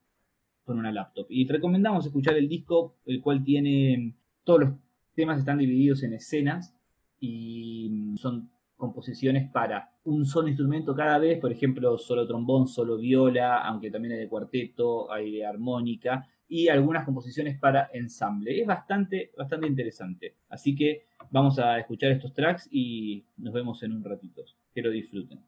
con una laptop. Y recomendamos escuchar el disco, el cual tiene todos los temas están divididos en escenas y son composiciones para un solo instrumento cada vez, por ejemplo, solo trombón, solo viola, aunque también hay de cuarteto, hay de armónica, y algunas composiciones para ensamble. Es bastante, bastante interesante. Así que vamos a escuchar estos tracks y nos vemos en un ratito. Que lo disfruten.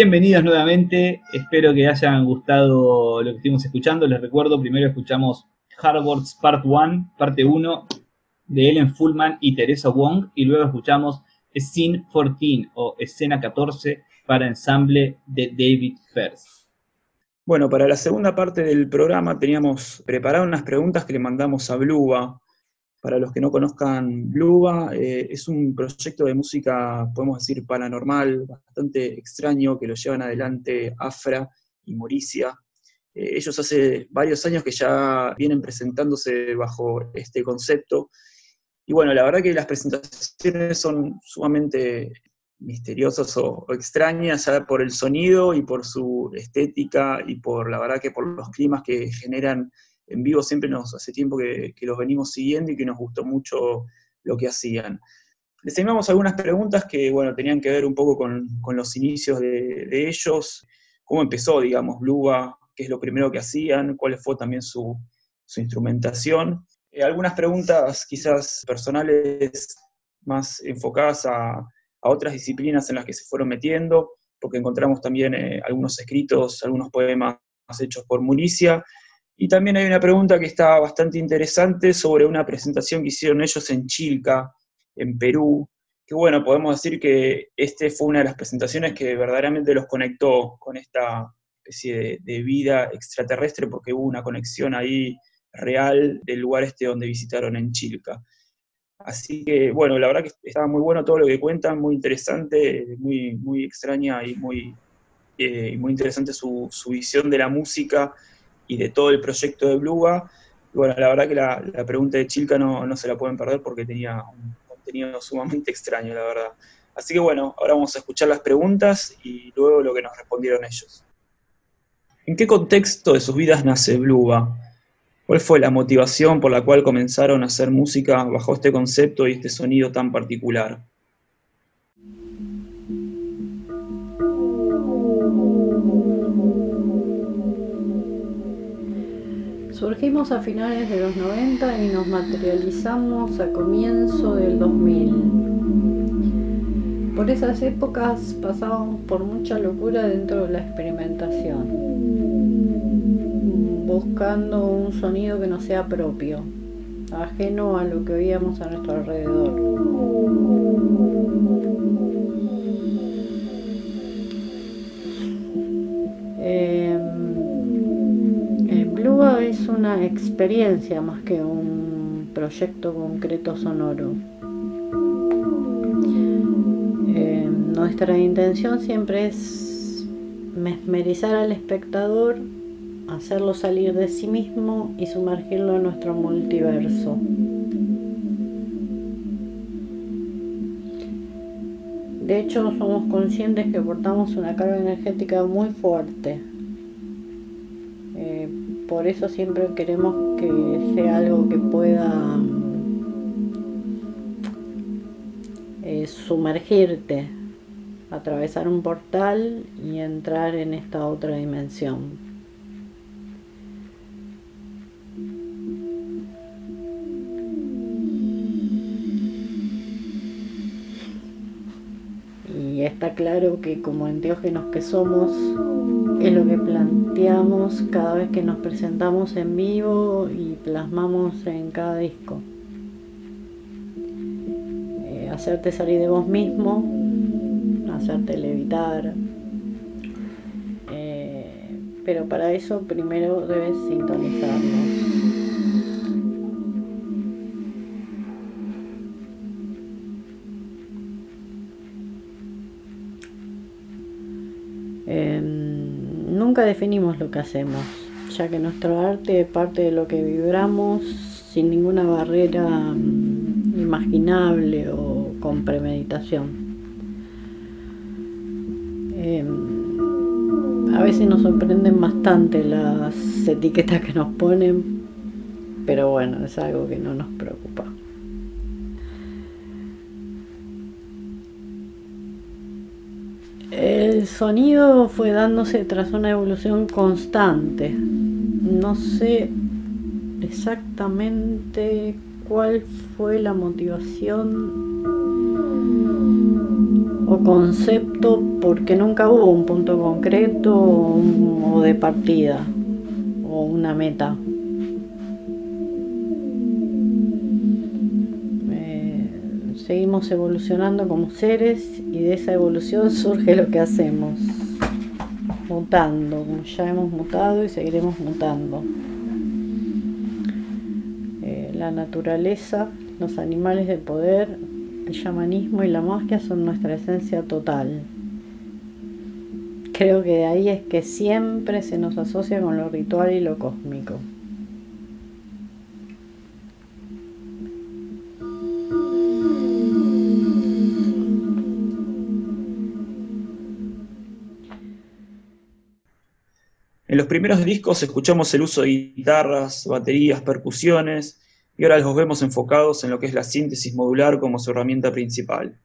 Bienvenidos nuevamente, espero que hayan gustado lo que estuvimos escuchando. Les recuerdo, primero escuchamos Harvard's Part 1, parte 1, de Ellen Fullman y Teresa Wong, y luego escuchamos Scene 14 o Escena 14 para ensamble de David First. Bueno, para la segunda parte del programa teníamos preparadas unas preguntas que le mandamos a Bluba. Para los que no conozcan Bluba, eh, es un proyecto de música, podemos decir, paranormal, bastante extraño, que lo llevan adelante Afra y Moricia. Eh, ellos hace varios años que ya vienen presentándose bajo este concepto. Y bueno, la verdad que las presentaciones son sumamente misteriosas o, extrañas, ya por el sonido y por su estética y por la verdad que por los climas que generan en vivo siempre nos hace tiempo que, los venimos siguiendo y que nos gustó mucho lo que hacían. Les teníamos algunas preguntas que, bueno, tenían que ver un poco con, los inicios de, ellos, cómo empezó, digamos, Bluba, qué es lo primero que hacían, cuál fue también su, instrumentación. Eh, algunas preguntas quizás personales más enfocadas a, otras disciplinas en las que se fueron metiendo, porque encontramos también eh, algunos escritos, algunos poemas hechos por Municia, y también hay una pregunta que está bastante interesante sobre una presentación que hicieron ellos en Chilca, en Perú, que bueno, podemos decir que este fue una de las presentaciones que verdaderamente los conectó con esta especie de, vida extraterrestre, porque hubo una conexión ahí real del lugar este donde visitaron en Chilca. Así que, bueno, la verdad que estaba muy bueno todo lo que cuentan, muy interesante, muy, muy extraña y muy, eh, muy interesante su, su visión de la música y de todo el proyecto de Bluga. bueno, la verdad que la, pregunta de Chilca no, se la pueden perder porque tenía un contenido sumamente extraño, la verdad. Así que bueno, ahora vamos a escuchar las preguntas y luego lo que nos respondieron ellos. ¿En qué contexto de sus vidas nace Bluga? ¿Cuál fue la motivación por la cual comenzaron a hacer música bajo este concepto y este sonido tan particular? Surgimos a finales de los 90 y nos materializamos a comienzo del 2000. Por esas épocas pasábamos por mucha locura dentro de la experimentación, buscando un sonido que no sea propio, ajeno a lo que oíamos a nuestro alrededor. Es una experiencia más que un proyecto concreto sonoro. Eh, nuestra intención siempre es mesmerizar al espectador, hacerlo salir de sí mismo y sumergirlo en nuestro multiverso. De hecho, somos conscientes que portamos una carga energética muy fuerte por eso siempre queremos que sea algo que pueda eh, sumergirte, atravesar un portal y entrar en esta otra dimensión. Y está claro que como enteógenos que somos, es lo que planteamos cada vez que nos presentamos en vivo y plasmamos en cada disco. Eh, hacerte salir de vos mismo, hacerte levitar. Eh, pero para eso primero debes sintonizarnos. Definimos lo que hacemos, ya que nuestro arte es parte de lo que vibramos sin ninguna barrera mm, imaginable o con premeditación. Em, a veces nos sorprenden bastante las etiquetas que nos ponen, pero bueno, es algo que no nos preocupa. El sonido fue dándose tras una evolución constante. No sé exactamente cuál fue la motivación o concepto porque nunca hubo un punto concreto o de partida o una meta. Seguimos evolucionando como seres y de esa evolución surge lo que hacemos, mutando, ya hemos mutado y seguiremos mutando. Eh, la naturaleza, los animales de poder, el chamanismo y la magia son nuestra esencia total. Creo que de ahí es que siempre se nos asocia con lo ritual y lo cósmico. Primeros discos escuchamos el uso de guitarras, baterías, percusiones, y ahora los vemos enfocados en lo que es la síntesis modular como su herramienta principal.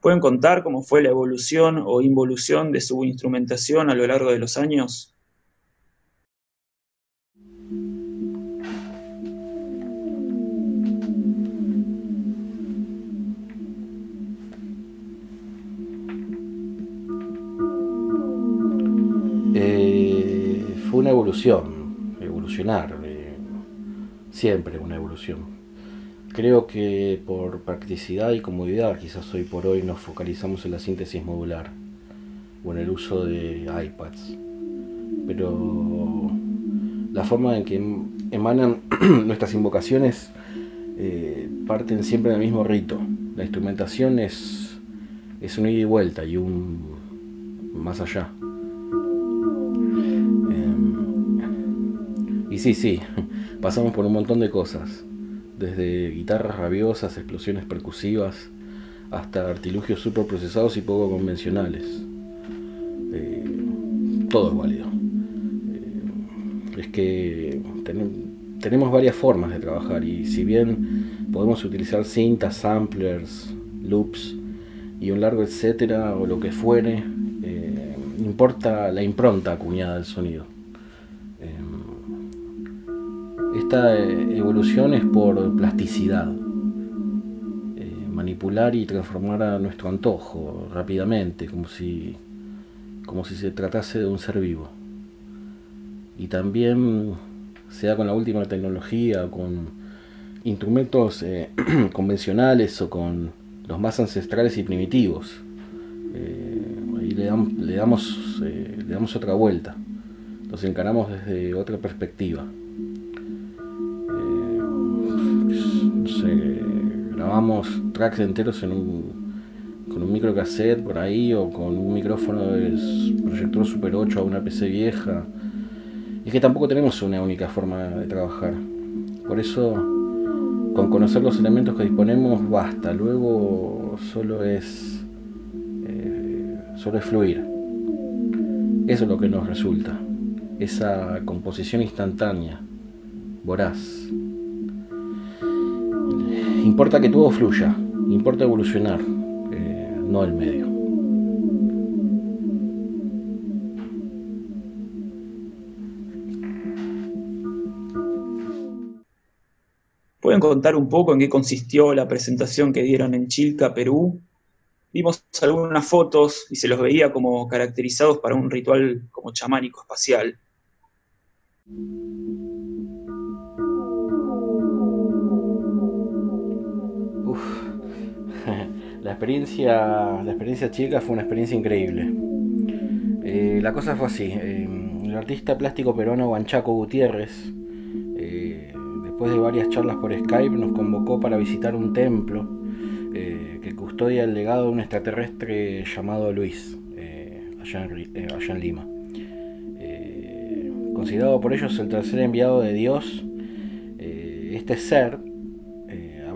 ¿Pueden contar cómo fue la evolución o involución de su instrumentación a lo largo de los años? Evolución, evolucionar, siempre una evolución. Creo que por practicidad y comodidad quizás hoy por hoy nos focalizamos en la síntesis modular o en el uso de iPads. Pero la forma en que emanan nuestras invocaciones eh, parten siempre del mismo rito. La instrumentación es, es un ida y vuelta y un más allá. Sí, sí, pasamos por un montón de cosas, desde guitarras rabiosas, explosiones percusivas, hasta artilugios super procesados y poco convencionales. Eh, todo es válido. Eh, es que tenemos varias formas de trabajar y si bien podemos utilizar cintas, samplers, loops y un largo etcétera o lo que fuere, eh, importa la impronta acuñada del sonido. Esta eh, evolución es por plasticidad. Eh, manipular y transformar a nuestro antojo rápidamente, como si, como si se tratase de un ser vivo. Y también sea con la última tecnología, con instrumentos eh, convencionales o con los más ancestrales y primitivos. ahí le, le damos, le damos otra vuelta. Los encaramos desde otra perspectiva. Grabamos tracks enteros en un, con un microcassette por ahí o con un micrófono de proyector Super 8 a una PC vieja. Es que tampoco tenemos una única forma de trabajar. Por eso, con conocer los elementos que disponemos basta. Luego solo es, eh, solo es fluir. Eso es lo que nos resulta. Esa composición instantánea, voraz. Importa que todo fluya, importa evolucionar, eh, no el medio. ¿Pueden contar un poco en qué consistió la presentación que dieron en Chilca, Perú? Vimos algunas fotos y se los veía como caracterizados para un ritual como chamánico espacial. La experiencia, la experiencia chica fue una experiencia increíble. Eh, la cosa fue así. Eh, el artista plástico peruano Guanchaco Gutiérrez, eh, después de varias charlas por Skype, nos convocó para visitar un templo que custodia el legado de un extraterrestre llamado Luis, allá, en, Lima. considerado por ellos el tercer enviado de Dios, este ser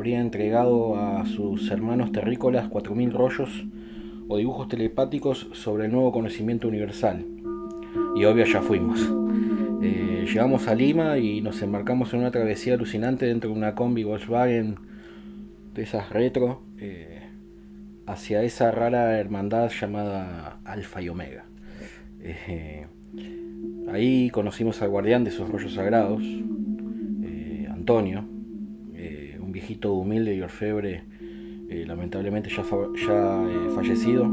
habría entregado a sus hermanos terrícolas 4.000 rollos o dibujos telepáticos sobre el nuevo conocimiento universal. Y obvio ya fuimos. Eh, llegamos a Lima y nos embarcamos en una travesía alucinante dentro de una combi Volkswagen de esas retro eh, hacia esa rara hermandad llamada Alfa y Omega. Eh, ahí conocimos al guardián de esos rollos sagrados, Antonio, viejito humilde y orfebre, eh, lamentablemente ya, ya eh, fallecido,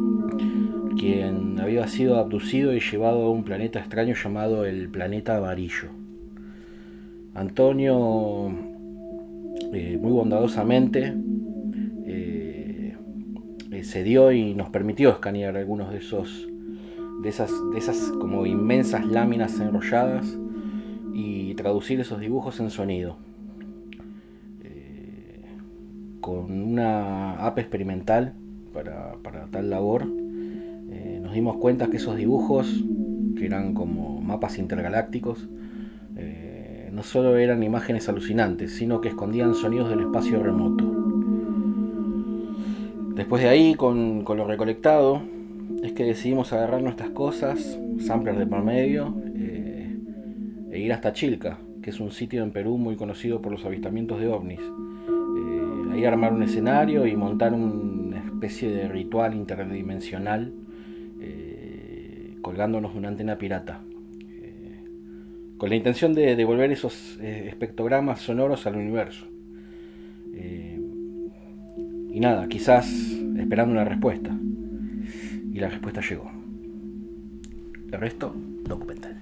quien había sido abducido y llevado a un planeta extraño llamado el planeta amarillo. Antonio, eh, muy bondadosamente, cedió y nos permitió escanear algunos de esos de esas, de esas como inmensas láminas enrolladas y traducir esos dibujos en sonido. Con una app experimental para, tal labor, eh, nos dimos cuenta que esos dibujos, que eran como mapas intergalácticos, eh, no solo eran imágenes alucinantes, sino que escondían sonidos del espacio remoto. Después de ahí, con, con lo recolectado, es que decidimos agarrar nuestras cosas, samplers de por medio, eh, e ir hasta Chilca, que es un sitio en Perú muy conocido por los avistamientos de ovnis. Eh, ahí armar un escenario y montar una especie de ritual interdimensional eh, colgándonos una antena pirata. con la intención de devolver esos espectrogramas sonoros al universo. y nada, quizás esperando una respuesta. Y la respuesta llegó. El resto, documental.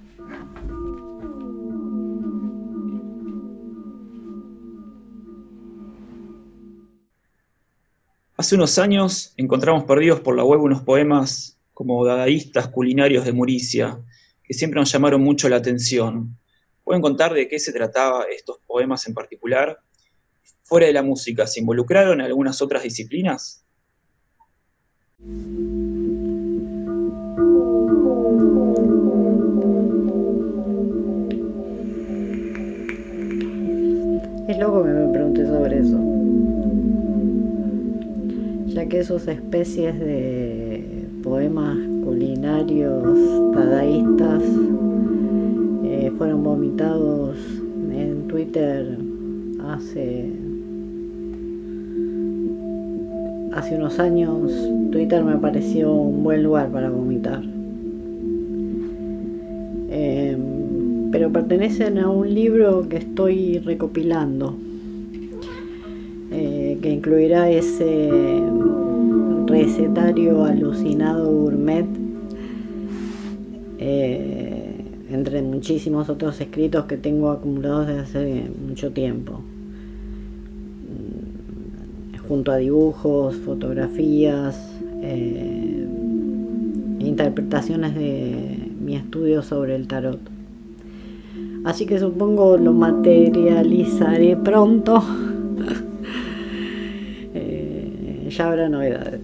Hace unos años encontramos perdidos por la web unos poemas como dadaístas culinarios de Muricia, que siempre nos llamaron mucho la atención. ¿Pueden contar de qué se trataba estos poemas en particular? Fuera de la música, ¿se involucraron en algunas otras disciplinas? Es loco que me pregunte sobre eso. Ya que esas especies de poemas culinarios dadaístas eh, fueron vomitados en Twitter hace hace unos años Twitter me pareció un buen lugar para vomitar. Em, pero pertenecen a un libro que estoy recopilando, eh, que incluirá ese recetario alucinado gourmet, eh, entre muchísimos otros escritos que tengo acumulados desde hace mucho tiempo, mm, junto a dibujos, fotografías, eh, interpretaciones de mi estudio sobre el tarot. Así que supongo lo materializaré pronto. habrá novedades.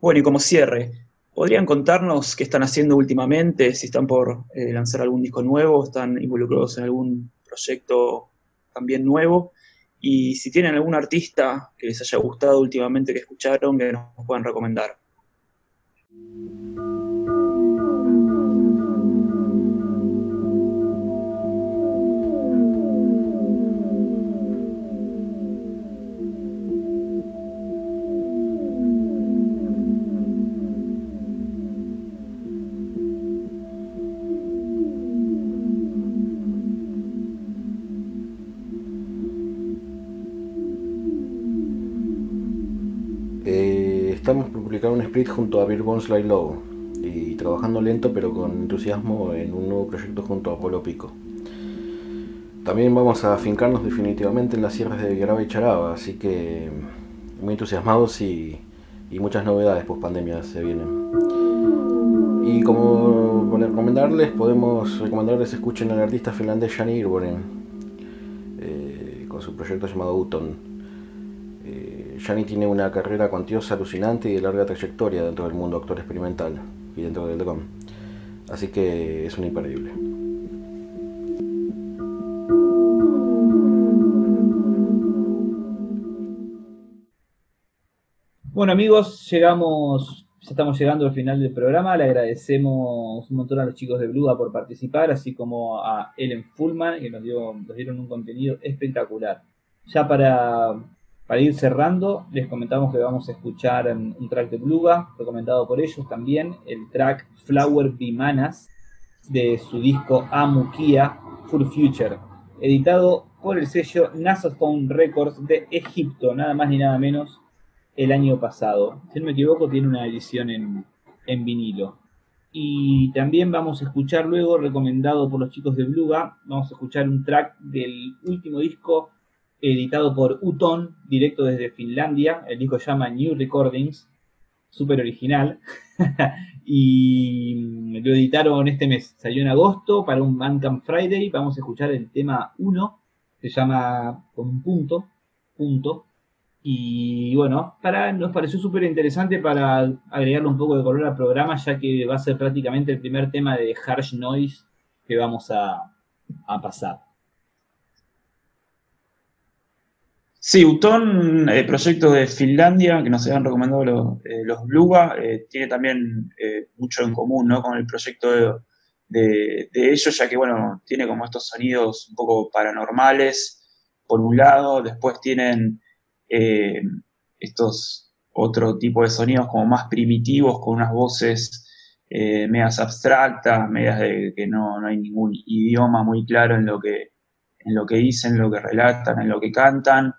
Bueno, y como cierre, ¿podrían contarnos qué están haciendo últimamente? Si están por eh, lanzar algún disco nuevo, están involucrados en algún proyecto también nuevo. Y si tienen algún artista que les haya gustado últimamente que escucharon, que nos puedan recomendar. Un split junto a Beer Bones Low y trabajando lento pero con entusiasmo en un nuevo proyecto junto a Polo Pico. También vamos a afincarnos definitivamente en las sierras de Garaba y Charaba, así que muy entusiasmados y, muchas novedades post pandemia se vienen. Y como recomendarles, podemos recomendarles escuchen al artista finlandés Jani Irvonen eh, con su proyecto llamado Uton. Gianni tiene una carrera cuantiosa, alucinante y de larga trayectoria dentro del mundo actor experimental y dentro del DROM. Así que es un imperdible. Bueno amigos, llegamos, estamos llegando al final del programa. Le agradecemos un montón a los chicos de Bluda por participar, así como a Ellen Fullman, que nos, dio, nos dieron un contenido espectacular. Ya para para ir cerrando, les comentamos que vamos a escuchar un track de Bluga, recomendado por ellos también, el track Flower Bimanas de su disco Amukia Full Future. editado por el sello Nasophone Records de Egipto, nada más ni nada menos, el año pasado. Si no me equivoco, tiene una edición en, en vinilo. Y también vamos a escuchar luego, recomendado por los chicos de Bluga, vamos a escuchar un track del último disco editado por Uton, directo desde Finlandia. El disco se llama New Recordings, súper original. y lo editaron este mes, salió en agosto para un Bandcamp Friday. Vamos a escuchar el tema 1, se llama con un punto, punto. Y bueno, para, nos pareció súper interesante para agregarle un poco de color al programa, ya que va a ser prácticamente el primer tema de Harsh Noise que vamos a, a pasar. Sí, Uton, el eh, proyecto de Finlandia, que nos habían recomendado los, eh, los eh, tiene también mucho en común ¿no? con el proyecto de, ellos, ya que bueno, tiene como estos sonidos un poco paranormales, por un lado, después tienen estos otro tipo de sonidos como más primitivos, con unas voces medias abstractas, medias de que no, no hay ningún idioma muy claro en lo que en lo que dicen, en lo que relatan, en lo que cantan,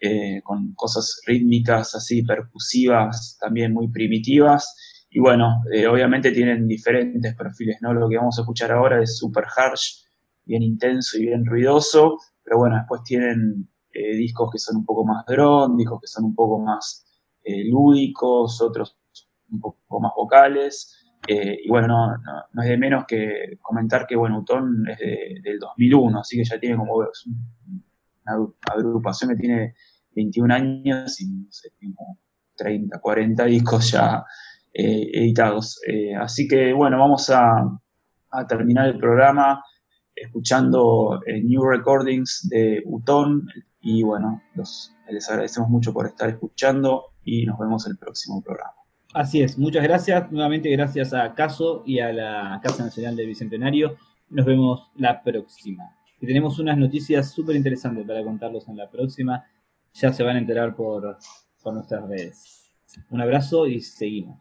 eh, con cosas rítmicas así, percusivas, también muy primitivas. Y bueno, eh, obviamente tienen diferentes perfiles, ¿no? Lo que vamos a escuchar ahora es super harsh, bien intenso y bien ruidoso, pero bueno, después tienen eh, discos que son un poco más drone, discos que son un poco más lúdicos, otros un poco más vocales. y bueno, no, es de menos que comentar que, bueno, Utón es del 2001, así que ya tiene como una agrupación que tiene 21 años y no sé, 30, 40 discos ya eh, editados. Eh, así que bueno, vamos a, terminar el programa escuchando eh, New Recordings de Utón y bueno, les agradecemos mucho por estar escuchando y nos vemos el próximo programa. Así es, muchas gracias. Nuevamente gracias a Caso y a la Casa Nacional del Bicentenario. Nos vemos la próxima. Y tenemos unas noticias súper interesantes para contarlos en la próxima ya se van a enterar por, por nuestras redes. Un abrazo y seguimos.